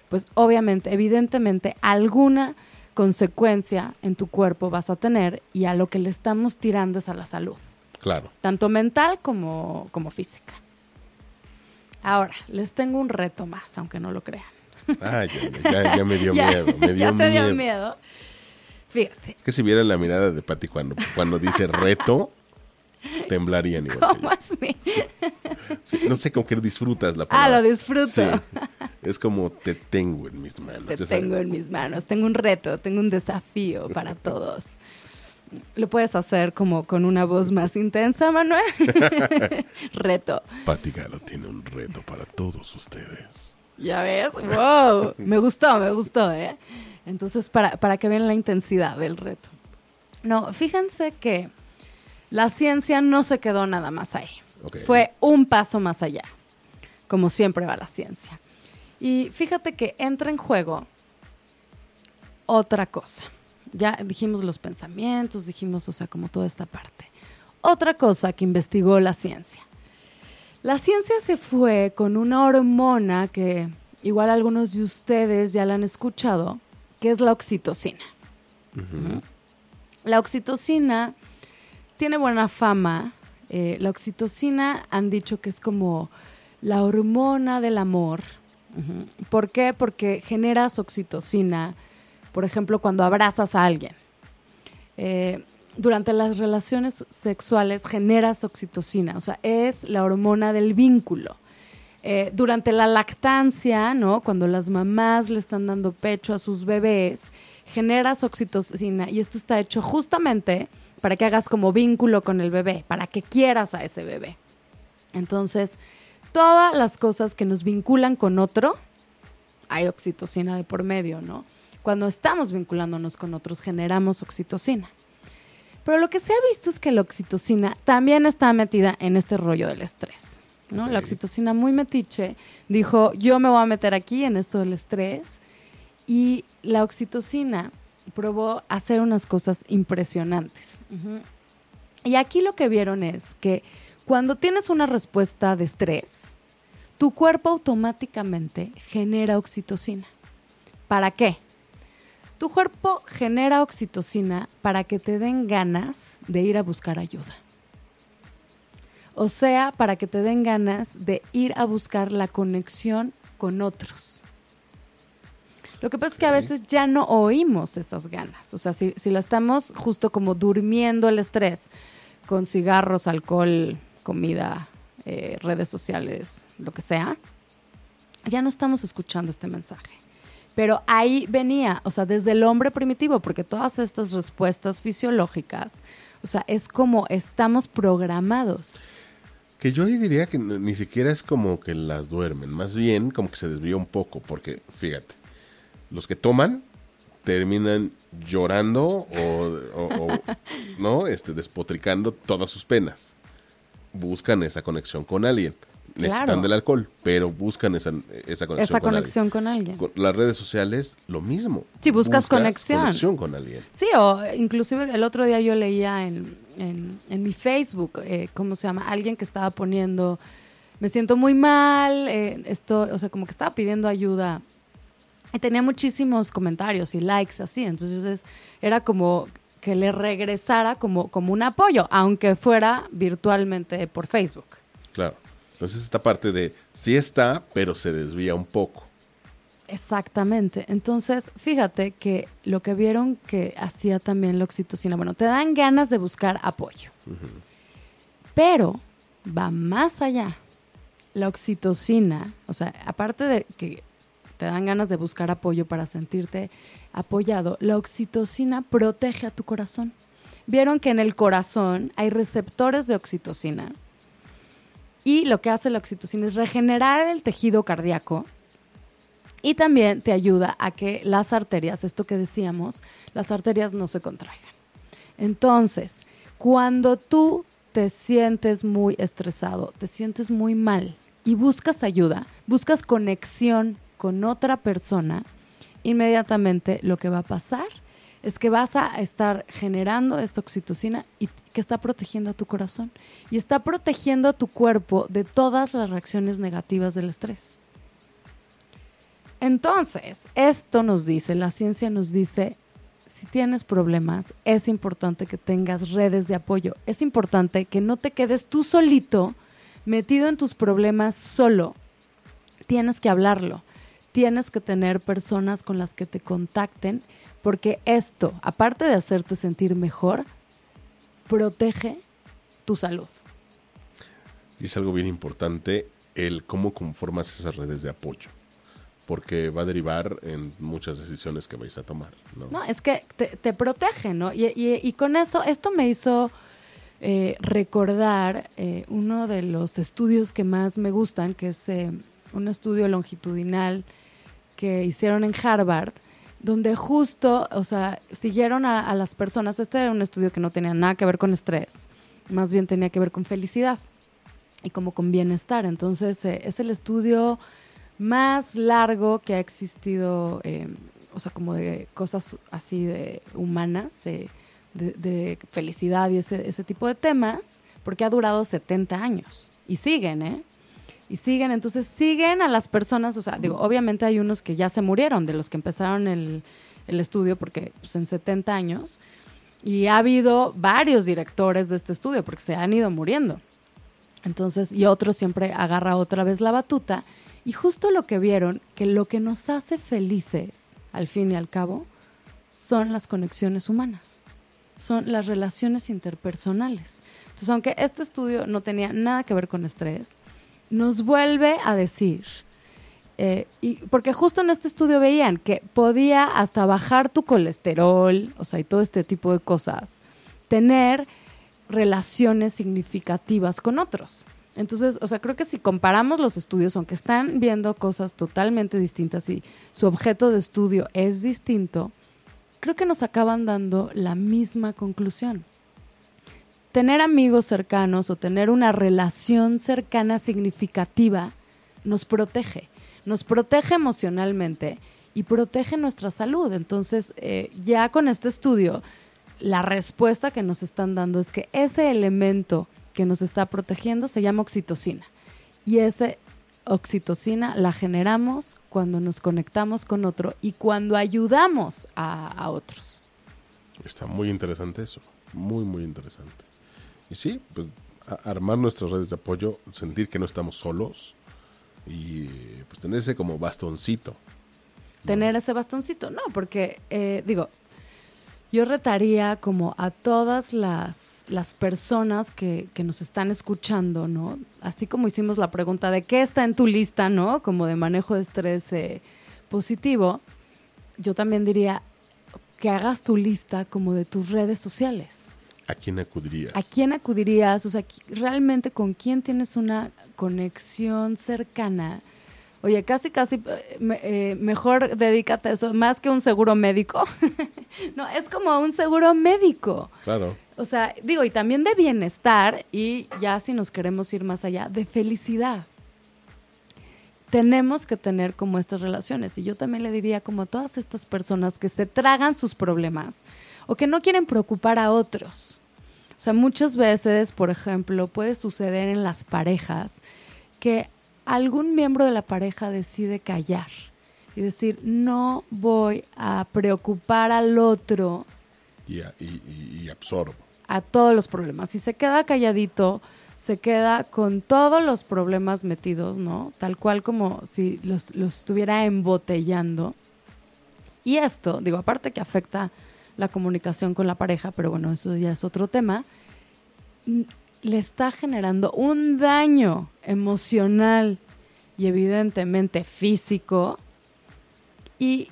pues obviamente, evidentemente, alguna consecuencia en tu cuerpo vas a tener y a lo que le estamos tirando es a la salud. Claro. Tanto mental como, como física. Ahora, les tengo un reto más, aunque no lo crean. Ay, ya, me dio miedo. Me dio ya te dio miedo. Fíjate. Es que si vieran la mirada de Patti cuando, cuando dice reto, temblarían igual. ¿Cómo así? no sé con qué disfrutas la palabra. Ah, lo disfruto. Es como te tengo en mis manos. Te tengo en mis manos. Tengo un reto, tengo un desafío para todos. Lo puedes hacer como con una voz más intensa, Manuel. reto. Pati Galo tiene un reto para todos ustedes. Ya ves, wow. Me gustó, me gustó, ¿eh? Entonces, para, para que vean la intensidad del reto. No, fíjense que la ciencia no se quedó nada más ahí. Fue un paso más allá, como siempre va la ciencia. Y fíjate que entra en juego otra cosa ya dijimos los pensamientos, dijimos, o sea, como toda esta parte. Otra cosa que investigó la ciencia. La ciencia se fue con una hormona que igual algunos de ustedes ya la han escuchado, que es la oxitocina. La oxitocina tiene buena fama. Eh, la oxitocina han dicho que es como la hormona del amor. ¿Por qué? Porque generas oxitocina por ejemplo, cuando abrazas a alguien. Eh, durante las relaciones sexuales generas oxitocina, o sea, es la hormona del vínculo. Eh, durante la lactancia, ¿no? Cuando las mamás le están dando pecho a sus bebés, generas oxitocina y esto está hecho justamente para que hagas como vínculo con el bebé, para que quieras a ese bebé. Entonces, todas las cosas que nos vinculan con otro, hay oxitocina de por medio, ¿no? Cuando estamos vinculándonos con otros, generamos oxitocina. Pero lo que se ha visto es que la oxitocina también está metida en este rollo del estrés. ¿no? La oxitocina muy metiche dijo, yo me voy a meter aquí en esto del estrés. Y la oxitocina probó hacer unas cosas impresionantes. Y aquí lo que vieron es que cuando tienes una respuesta de estrés, tu cuerpo automáticamente genera oxitocina. ¿Para qué? Tu cuerpo genera oxitocina para que te den ganas de ir a buscar ayuda. O sea, para que te den ganas de ir a buscar la conexión con otros. Lo que pasa es que a veces ya no oímos esas ganas. O sea, si, la estamos justo como durmiendo el estrés con cigarros, alcohol, comida, eh, redes sociales, lo que sea, ya no estamos escuchando este mensaje. Pero ahí venía, o sea, desde el hombre primitivo, porque todas estas respuestas fisiológicas, o sea, es como estamos programados. Que yo diría que ni siquiera es como que las duermen, más bien como que se desvía un poco, porque fíjate, los que toman terminan llorando o, no, este, despotricando todas sus penas. Buscan esa conexión con alguien necesitan del alcohol, pero buscan esa, esa conexión, esa con, conexión alguien. con, alguien. las redes sociales, lo mismo. Sí, buscas, conexión. conexión con alguien. Sí, o inclusive el otro día yo leía en, en, mi Facebook, eh, ¿cómo se llama? Alguien que estaba poniendo, me siento muy mal, eh, esto, o sea, como que estaba pidiendo ayuda. Y tenía muchísimos comentarios y likes así, entonces era como que le regresara como, como un apoyo, aunque fuera virtualmente por Facebook. Claro. Entonces esta parte de sí está, pero se desvía un poco. Exactamente. Entonces, fíjate que lo que vieron que hacía también la oxitocina, bueno, te dan ganas de buscar apoyo. Pero va más allá. La oxitocina, o sea, aparte de que te dan ganas de buscar apoyo para sentirte apoyado, la oxitocina protege a tu corazón. Vieron que en el corazón hay receptores de oxitocina y lo que hace la oxitocina es regenerar el tejido cardíaco y también te ayuda a que las arterias, esto que decíamos, las arterias no se contraigan. Entonces, cuando tú te sientes muy estresado, te sientes muy mal y buscas ayuda, buscas conexión con otra persona, inmediatamente lo que va a pasar es que vas a estar generando esta oxitocina y que está protegiendo a tu corazón y está protegiendo a tu cuerpo de todas las reacciones negativas del estrés. Entonces, esto nos dice, la ciencia nos dice, si tienes problemas, es importante que tengas redes de apoyo. Es importante que no te quedes tú solito metido en tus problemas solo. Tienes que hablarlo tienes que tener personas con las que te contacten, porque esto, aparte de hacerte sentir mejor, protege tu salud. Y es algo bien importante el cómo conformas esas redes de apoyo, porque va a derivar en muchas decisiones que vais a tomar. No, es que te, protege, ¿no? Y, con eso, esto me hizo eh, recordar eh, uno de los estudios que más me gustan, que es eh, un estudio longitudinal que hicieron en Harvard, donde justo, o sea, siguieron a, las personas. Este era un estudio que no tenía nada que ver con estrés, más bien tenía que ver con felicidad y como con bienestar. Entonces, eh, es el estudio más largo que ha existido, eh, o sea, como de cosas así de humanas, eh, de, de, felicidad y ese, ese tipo de temas, porque ha durado 70 años. Y siguen, ¿eh? Y siguen, entonces siguen a las personas, o sea, digo, obviamente hay unos que ya se murieron, de los que empezaron el, estudio, porque pues, en 70 años, y ha habido varios directores de este estudio, porque se han ido muriendo. Entonces, y otro siempre agarra otra vez la batuta, y justo lo que vieron, que lo que nos hace felices, al fin y al cabo, son las conexiones humanas, son las relaciones interpersonales. Entonces, aunque este estudio no tenía nada que ver con estrés, nos vuelve a decir, eh, y porque justo en este estudio veían que podía hasta bajar tu colesterol, o sea, y todo este tipo de cosas, tener relaciones significativas con otros. Entonces, o sea, creo que si comparamos los estudios, aunque están viendo cosas totalmente distintas y su objeto de estudio es distinto, creo que nos acaban dando la misma conclusión tener amigos cercanos o tener una relación cercana significativa nos protege, nos protege emocionalmente y protege nuestra salud. Entonces, eh, ya con este estudio, la respuesta que nos están dando es que ese elemento que nos está protegiendo se llama oxitocina. Y esa oxitocina la generamos cuando nos conectamos con otro y cuando ayudamos a, a otros. Está muy interesante eso, muy, muy interesante. Y sí, pues, armar nuestras redes de apoyo, sentir que no estamos solos y pues tener ese como bastoncito. Tener ese bastoncito, no, porque eh, digo, yo retaría como a todas las, las personas que, que, nos están escuchando, ¿no? Así como hicimos la pregunta de qué está en tu lista, ¿no? Como de manejo de estrés eh, positivo, yo también diría que hagas tu lista como de tus redes sociales. ¿A quién acudirías? ¿A quién acudirías? O sea, realmente con quién tienes una conexión cercana. Oye, casi, casi, eh, eh, mejor dedícate a eso, más que un seguro médico. no, es como un seguro médico. Claro. O sea, digo, y también de bienestar y ya si nos queremos ir más allá, de felicidad. Tenemos que tener como estas relaciones. Y yo también le diría como a todas estas personas que se tragan sus problemas, o que no quieren preocupar a otros. O sea, muchas veces, por ejemplo, puede suceder en las parejas que algún miembro de la pareja decide callar y decir, no voy a preocupar al otro y, y, absorbo. A todos los problemas. Si se queda calladito, se queda con todos los problemas metidos, ¿no? Tal cual como si los, los estuviera embotellando. Y esto, digo, aparte que afecta la comunicación con la pareja, pero bueno, eso ya es otro tema, le está generando un daño emocional y evidentemente físico y,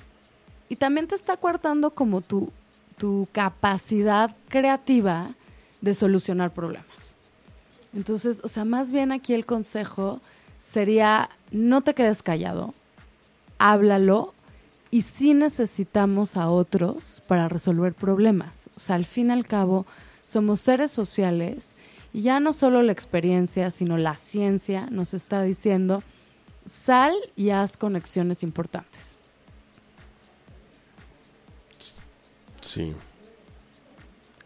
y también te está coartando como tu, tu capacidad creativa de solucionar problemas. Entonces, o sea, más bien aquí el consejo sería no te quedes callado, háblalo y sí necesitamos a otros para resolver problemas. O sea, al fin y al cabo, somos seres sociales y ya no solo la experiencia, sino la ciencia nos está diciendo, sal y haz conexiones importantes. Sí.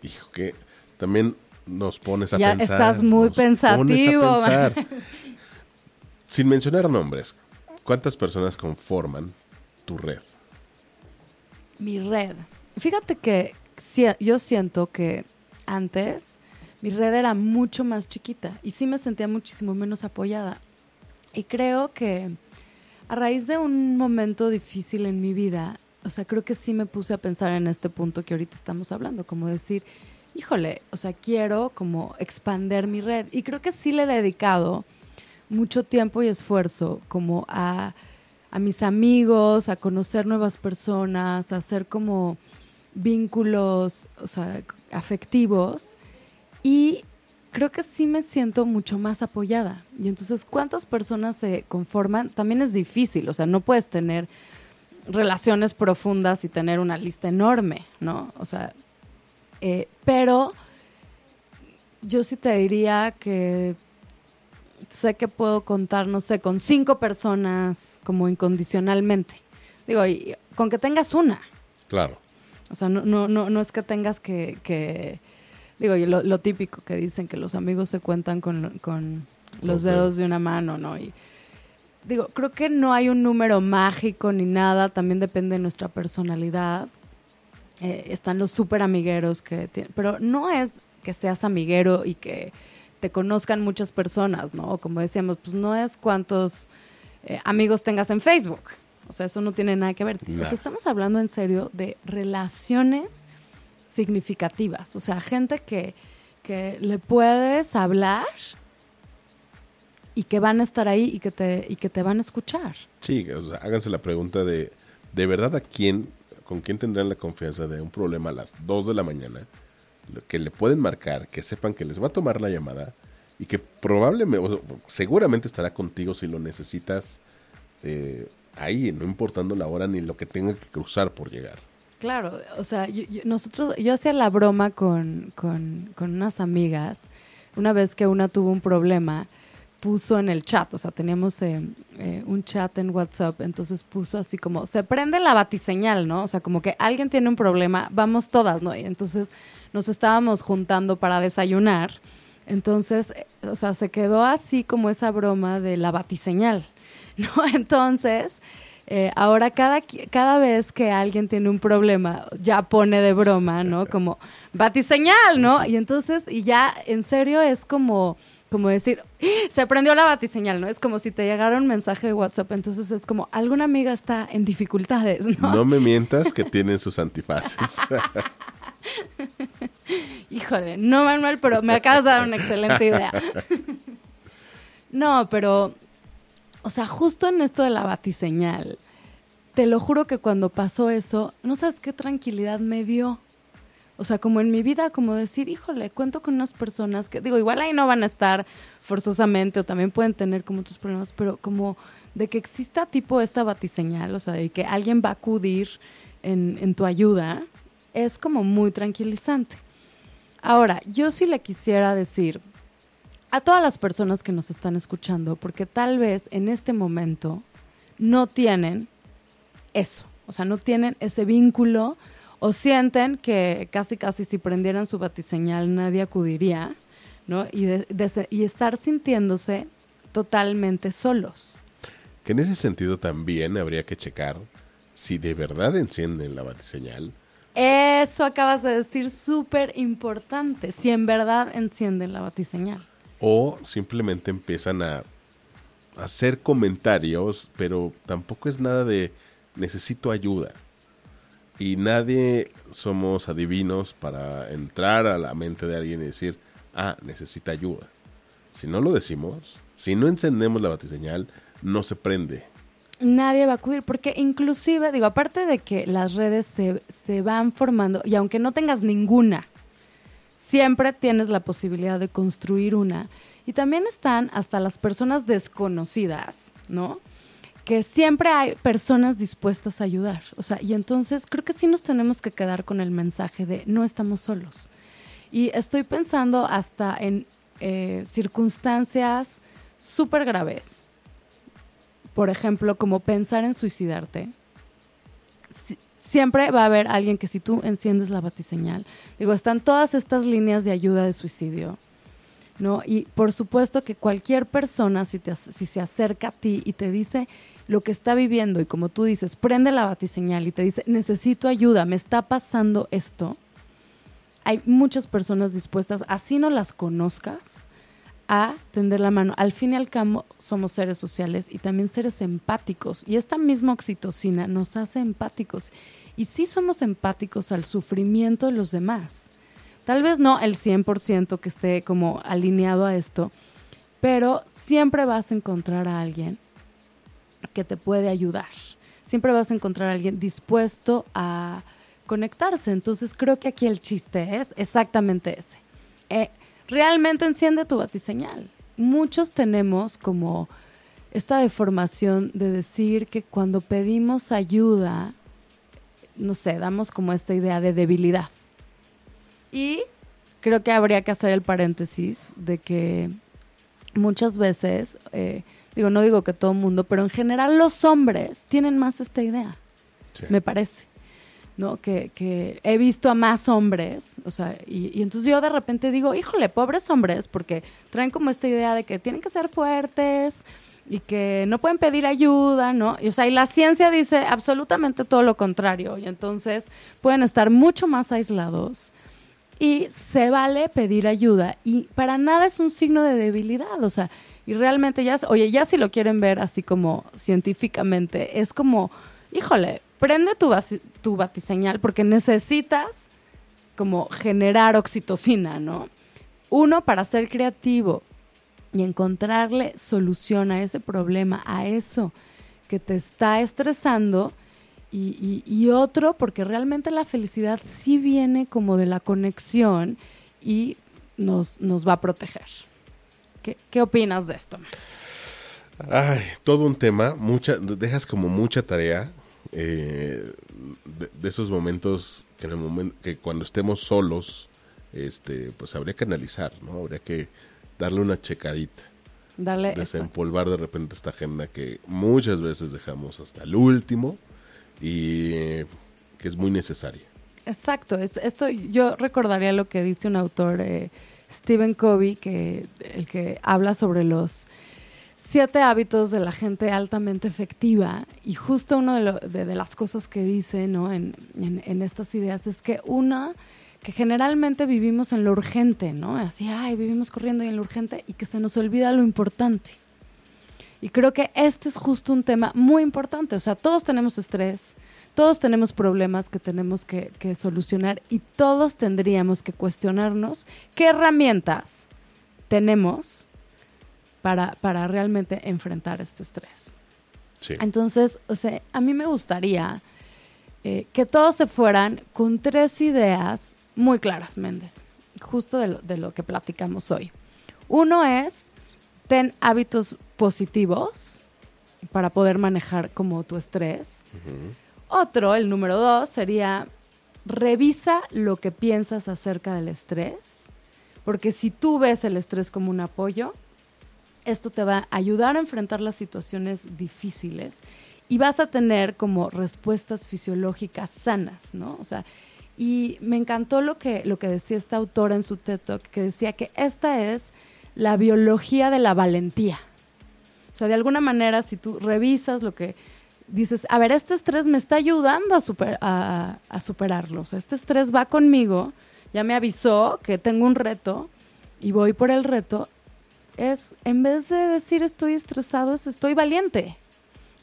Hijo, que también nos pones a ya pensar. Estás muy pensativo. Sin mencionar nombres, ¿cuántas personas conforman tu red? Mi red. Fíjate que yo siento que antes mi red era mucho más chiquita y sí me sentía muchísimo menos apoyada. Y creo que a raíz de un momento difícil en mi vida, o sea, creo que sí me puse a pensar en este punto que ahorita estamos hablando, como decir, híjole, o sea, quiero como expander mi red. Y creo que sí le he dedicado mucho tiempo y esfuerzo como a, a mis amigos, a conocer nuevas personas, a hacer como vínculos, afectivos y creo que sí me siento mucho más apoyada. Y entonces, ¿cuántas personas se conforman? También es difícil, o sea, no puedes tener relaciones profundas y tener una lista enorme, ¿no? O sea, eh, pero yo sí te diría que sé que puedo contar, no sé, con cinco personas como incondicionalmente. Digo, y con que tengas una. Claro. O sea, no, no, no, no es que tengas que, que digo, lo, lo, típico que dicen que los amigos se cuentan con, con los dedos de una mano, ¿no? Y digo, creo que no hay un número mágico ni nada, también depende de nuestra personalidad. Eh, están los súper amigueros que tienen, pero no es que seas amiguero y que te conozcan muchas personas, ¿no? Como decíamos, pues no es cuántos eh, amigos tengas en Facebook. O sea, eso no tiene nada que ver. Pues estamos hablando en serio de relaciones significativas. O sea, gente que, que le puedes hablar y que van a estar ahí y que te, y que te van a escuchar. Sí, o sea, háganse la pregunta de, ¿de verdad a quién, con quién tendrán la confianza de un problema a las 2 de la mañana? Que le pueden marcar, que sepan que les va a tomar la llamada y que probablemente, seguramente estará contigo si lo necesitas eh, ahí, no importando la hora ni lo que tenga que cruzar por llegar. Claro, o sea, nosotros, yo hacía la broma con, con, con, unas amigas, una vez que una tuvo un problema, puso en el chat, o sea, teníamos eh, eh, un chat en WhatsApp, entonces puso así como, se prende la batiseñal, ¿no? O sea, como que alguien tiene un problema, vamos todas, ¿no? Y entonces nos estábamos juntando para desayunar, entonces, eh, o sea, se quedó así como esa broma de la batiseñal, ¿no? Entonces... Eh, ahora cada, cada vez que alguien tiene un problema, ya pone de broma, ¿no? Como batiseñal, ¿no? Y entonces, y ya en serio es como, como decir, ¡Ah! se prendió la batiseñal, ¿no? Es como si te llegara un mensaje de WhatsApp, entonces es como, alguna amiga está en dificultades, ¿no? No me mientas que tienen sus antifaces. Híjole, no Manuel, pero me acabas de dar una excelente idea. no, pero o sea, justo en esto de la batiseñal, te lo juro que cuando pasó eso, no sabes qué tranquilidad me dio. O sea, como en mi vida, como decir, híjole, cuento con unas personas que, digo, igual ahí no van a estar forzosamente o también pueden tener como otros problemas, pero como de que exista tipo esta batiseñal, o sea, de que alguien va a acudir en, en tu ayuda, es como muy tranquilizante. Ahora, yo sí le quisiera decir a todas las personas que nos están escuchando, porque tal vez en este momento no tienen eso, o sea, no tienen ese vínculo o sienten que casi casi si prendieran su batiseñal nadie acudiría, ¿no? Y, y estar sintiéndose totalmente solos. Que en ese sentido también habría que checar si de verdad encienden la batiseñal Eso acabas de decir súper importante, si en verdad encienden la batiseñal. O simplemente empiezan a hacer comentarios, pero tampoco es nada de necesito ayuda. Y nadie somos adivinos para entrar a la mente de alguien y decir, ah, necesita ayuda. Si no lo decimos, si no encendemos la batiseñal, no se prende. Nadie va a acudir, porque inclusive, digo, aparte de que las redes se, se van formando, y aunque no tengas ninguna, siempre tienes la posibilidad de construir una. Y también están hasta las personas desconocidas, ¿no? Que siempre hay personas dispuestas a ayudar. O sea, y entonces creo que sí nos tenemos que quedar con el mensaje de no estamos solos. Y estoy pensando hasta en eh, circunstancias súper graves. Por ejemplo, como pensar en suicidarte. siempre va a haber alguien que si tú enciendes la batiseñal, digo, están todas estas líneas de ayuda de suicidio ¿no? Y por supuesto que cualquier persona, si, si se acerca a ti y te dice lo que está viviendo y como tú dices, prende la batiseñal y te dice, necesito ayuda, me está pasando esto, hay muchas personas dispuestas, así no las conozcas, a tender la mano. Al fin y al cabo somos seres sociales y también seres empáticos. Y esta misma oxitocina nos hace empáticos. Y sí somos empáticos al sufrimiento de los demás. Tal vez no el 100% que esté como alineado a esto, pero siempre vas a encontrar a alguien que te puede ayudar. Siempre vas a encontrar a alguien dispuesto a conectarse. Entonces creo que aquí el chiste es exactamente ese. Eh, realmente enciende tu batiseñal. Muchos tenemos como esta deformación de decir que cuando pedimos ayuda, no sé, damos como esta idea de debilidad. Y creo que habría que hacer el paréntesis de que muchas veces, eh, digo, no digo que todo el mundo, pero en general los hombres tienen más esta idea, me parece. ¿No? Que, que, he visto a más hombres, o sea, y, entonces yo de repente digo, híjole, pobres hombres, porque traen como esta idea de que tienen que ser fuertes y que no pueden pedir ayuda, ¿no? Y, o sea, y la ciencia dice absolutamente todo lo contrario, y entonces pueden estar mucho más aislados y se vale pedir ayuda y para nada es un signo de debilidad, o sea, y realmente ya, oye, ya si lo quieren ver así como científicamente, es como, híjole, prende tu, tu batiseñal porque necesitas como generar oxitocina, ¿no? Uno, para ser creativo y encontrarle solución a ese problema, a eso que te está estresando, y, otro porque realmente la felicidad sí viene como de la conexión y nos, nos va a proteger. ¿Qué, opinas de esto? Ay, todo un tema, mucha, dejas como mucha tarea eh, de, esos momentos que, en el momento, que cuando estemos solos, este, pues habría que analizar, ¿no? Habría que darle una checadita. Darle desempolvar de repente esta agenda que muchas veces dejamos hasta el último y que es muy necesaria. Exacto, es, esto yo recordaría lo que dice un autor, eh, Stephen Covey, que, el que habla sobre los siete hábitos de la gente altamente efectiva y justo una de, las cosas que dice ¿no? en, estas ideas es que una, que generalmente vivimos en lo urgente, ¿no? Así, ay, vivimos corriendo en lo urgente y que se nos olvida lo importante. Y creo que este es justo un tema muy importante. O sea, todos tenemos estrés, todos tenemos problemas que tenemos que, solucionar y todos tendríamos que cuestionarnos qué herramientas tenemos para, para realmente enfrentar este estrés. Entonces, o sea, a mí me gustaría eh, que todos se fueran con tres ideas muy claras, Méndez, justo de lo, de lo que platicamos hoy. Uno es, ten hábitos positivos para poder manejar como tu estrés. Otro, el número dos, sería revisa lo que piensas acerca del estrés, porque si tú ves el estrés como un apoyo, esto te va a ayudar a enfrentar las situaciones difíciles y vas a tener como respuestas fisiológicas sanas, ¿no? O sea, y me encantó lo que, lo que decía esta autora en su TED Talk, que decía que esta es la biología de la valentía. O sea, de alguna manera, si tú revisas lo que dices, a ver, este estrés me está ayudando a, super, a, a superarlos. Este estrés va conmigo, ya me avisó que tengo un reto y voy por el reto. Es, en vez de decir estoy estresado, es estoy valiente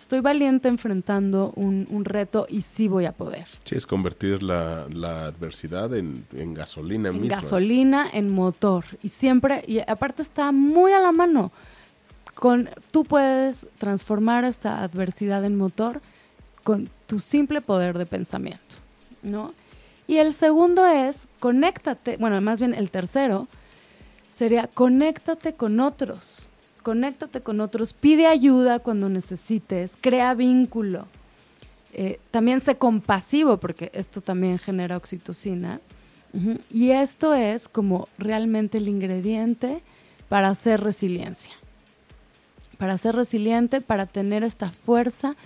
estoy valiente enfrentando un, reto y sí voy a poder. Sí, es convertir la, adversidad en, gasolina en Gasolina, en motor. Y siempre, y aparte está muy a la mano. Con, tú puedes transformar esta adversidad en motor con tu simple poder de pensamiento, ¿no? Y el segundo es, conéctate, bueno, más bien el tercero sería, conéctate con otros conéctate con otros, pide ayuda cuando necesites, crea vínculo. Eh, también sé compasivo, porque esto también genera oxitocina. Y esto es como realmente el ingrediente para hacer resiliencia. Para ser resiliente, para tener esta fuerza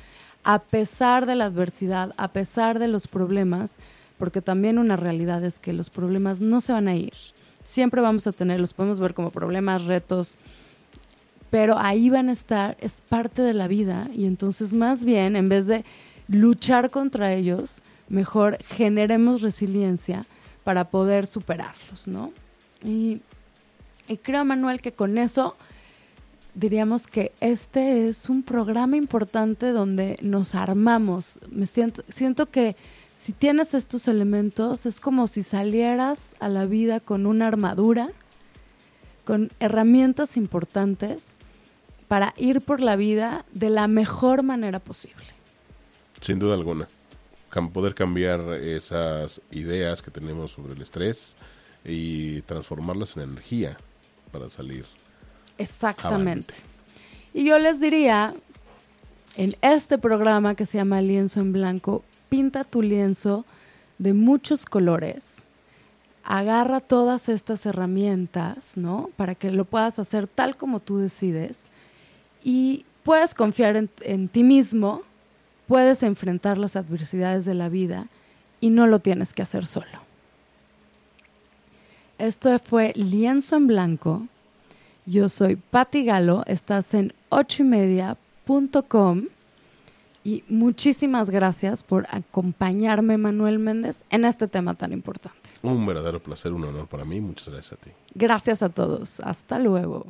a pesar de la adversidad, a pesar de los problemas, porque también una realidad es que los problemas no se van a ir. Siempre vamos a tener, los podemos ver como problemas, retos, pero ahí van a estar, es parte de la vida y entonces más bien en vez de luchar contra ellos, mejor generemos resiliencia para poder superarlos, ¿no? Y, creo, Manuel, que con eso diríamos que este es un programa importante donde nos armamos. Me siento, siento que si tienes estos elementos es como si salieras a la vida con una armadura, con herramientas importantes para ir por la vida de la mejor manera posible. Sin duda alguna. poder cambiar esas ideas que tenemos sobre el estrés y transformarlas en energía para salir. Exactamente. Y yo les diría, en este programa que se llama Lienzo en Blanco, pinta tu lienzo de muchos colores, agarra todas estas herramientas, ¿no? Para que lo puedas hacer tal como tú decides y puedes confiar en, ti mismo, puedes enfrentar las adversidades de la vida y no lo tienes que hacer solo. Esto fue Lienzo en Blanco. Yo soy Patti Galo, estás en ochoymedia.com y muchísimas gracias por acompañarme, Manuel Méndez, en este tema tan importante. Un verdadero placer, un honor para mí. Muchas gracias a ti. Gracias a todos. Hasta luego.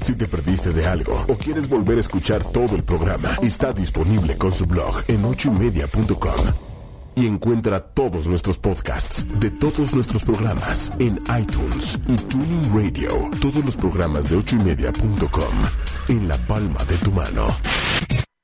Si te perdiste de algo o quieres volver a escuchar todo el programa, está disponible con su blog en ochoymedia.com. Y encuentra todos nuestros podcasts de todos nuestros programas en iTunes y Tuning Radio. Todos los programas de ochoymedia.com en la palma de tu mano.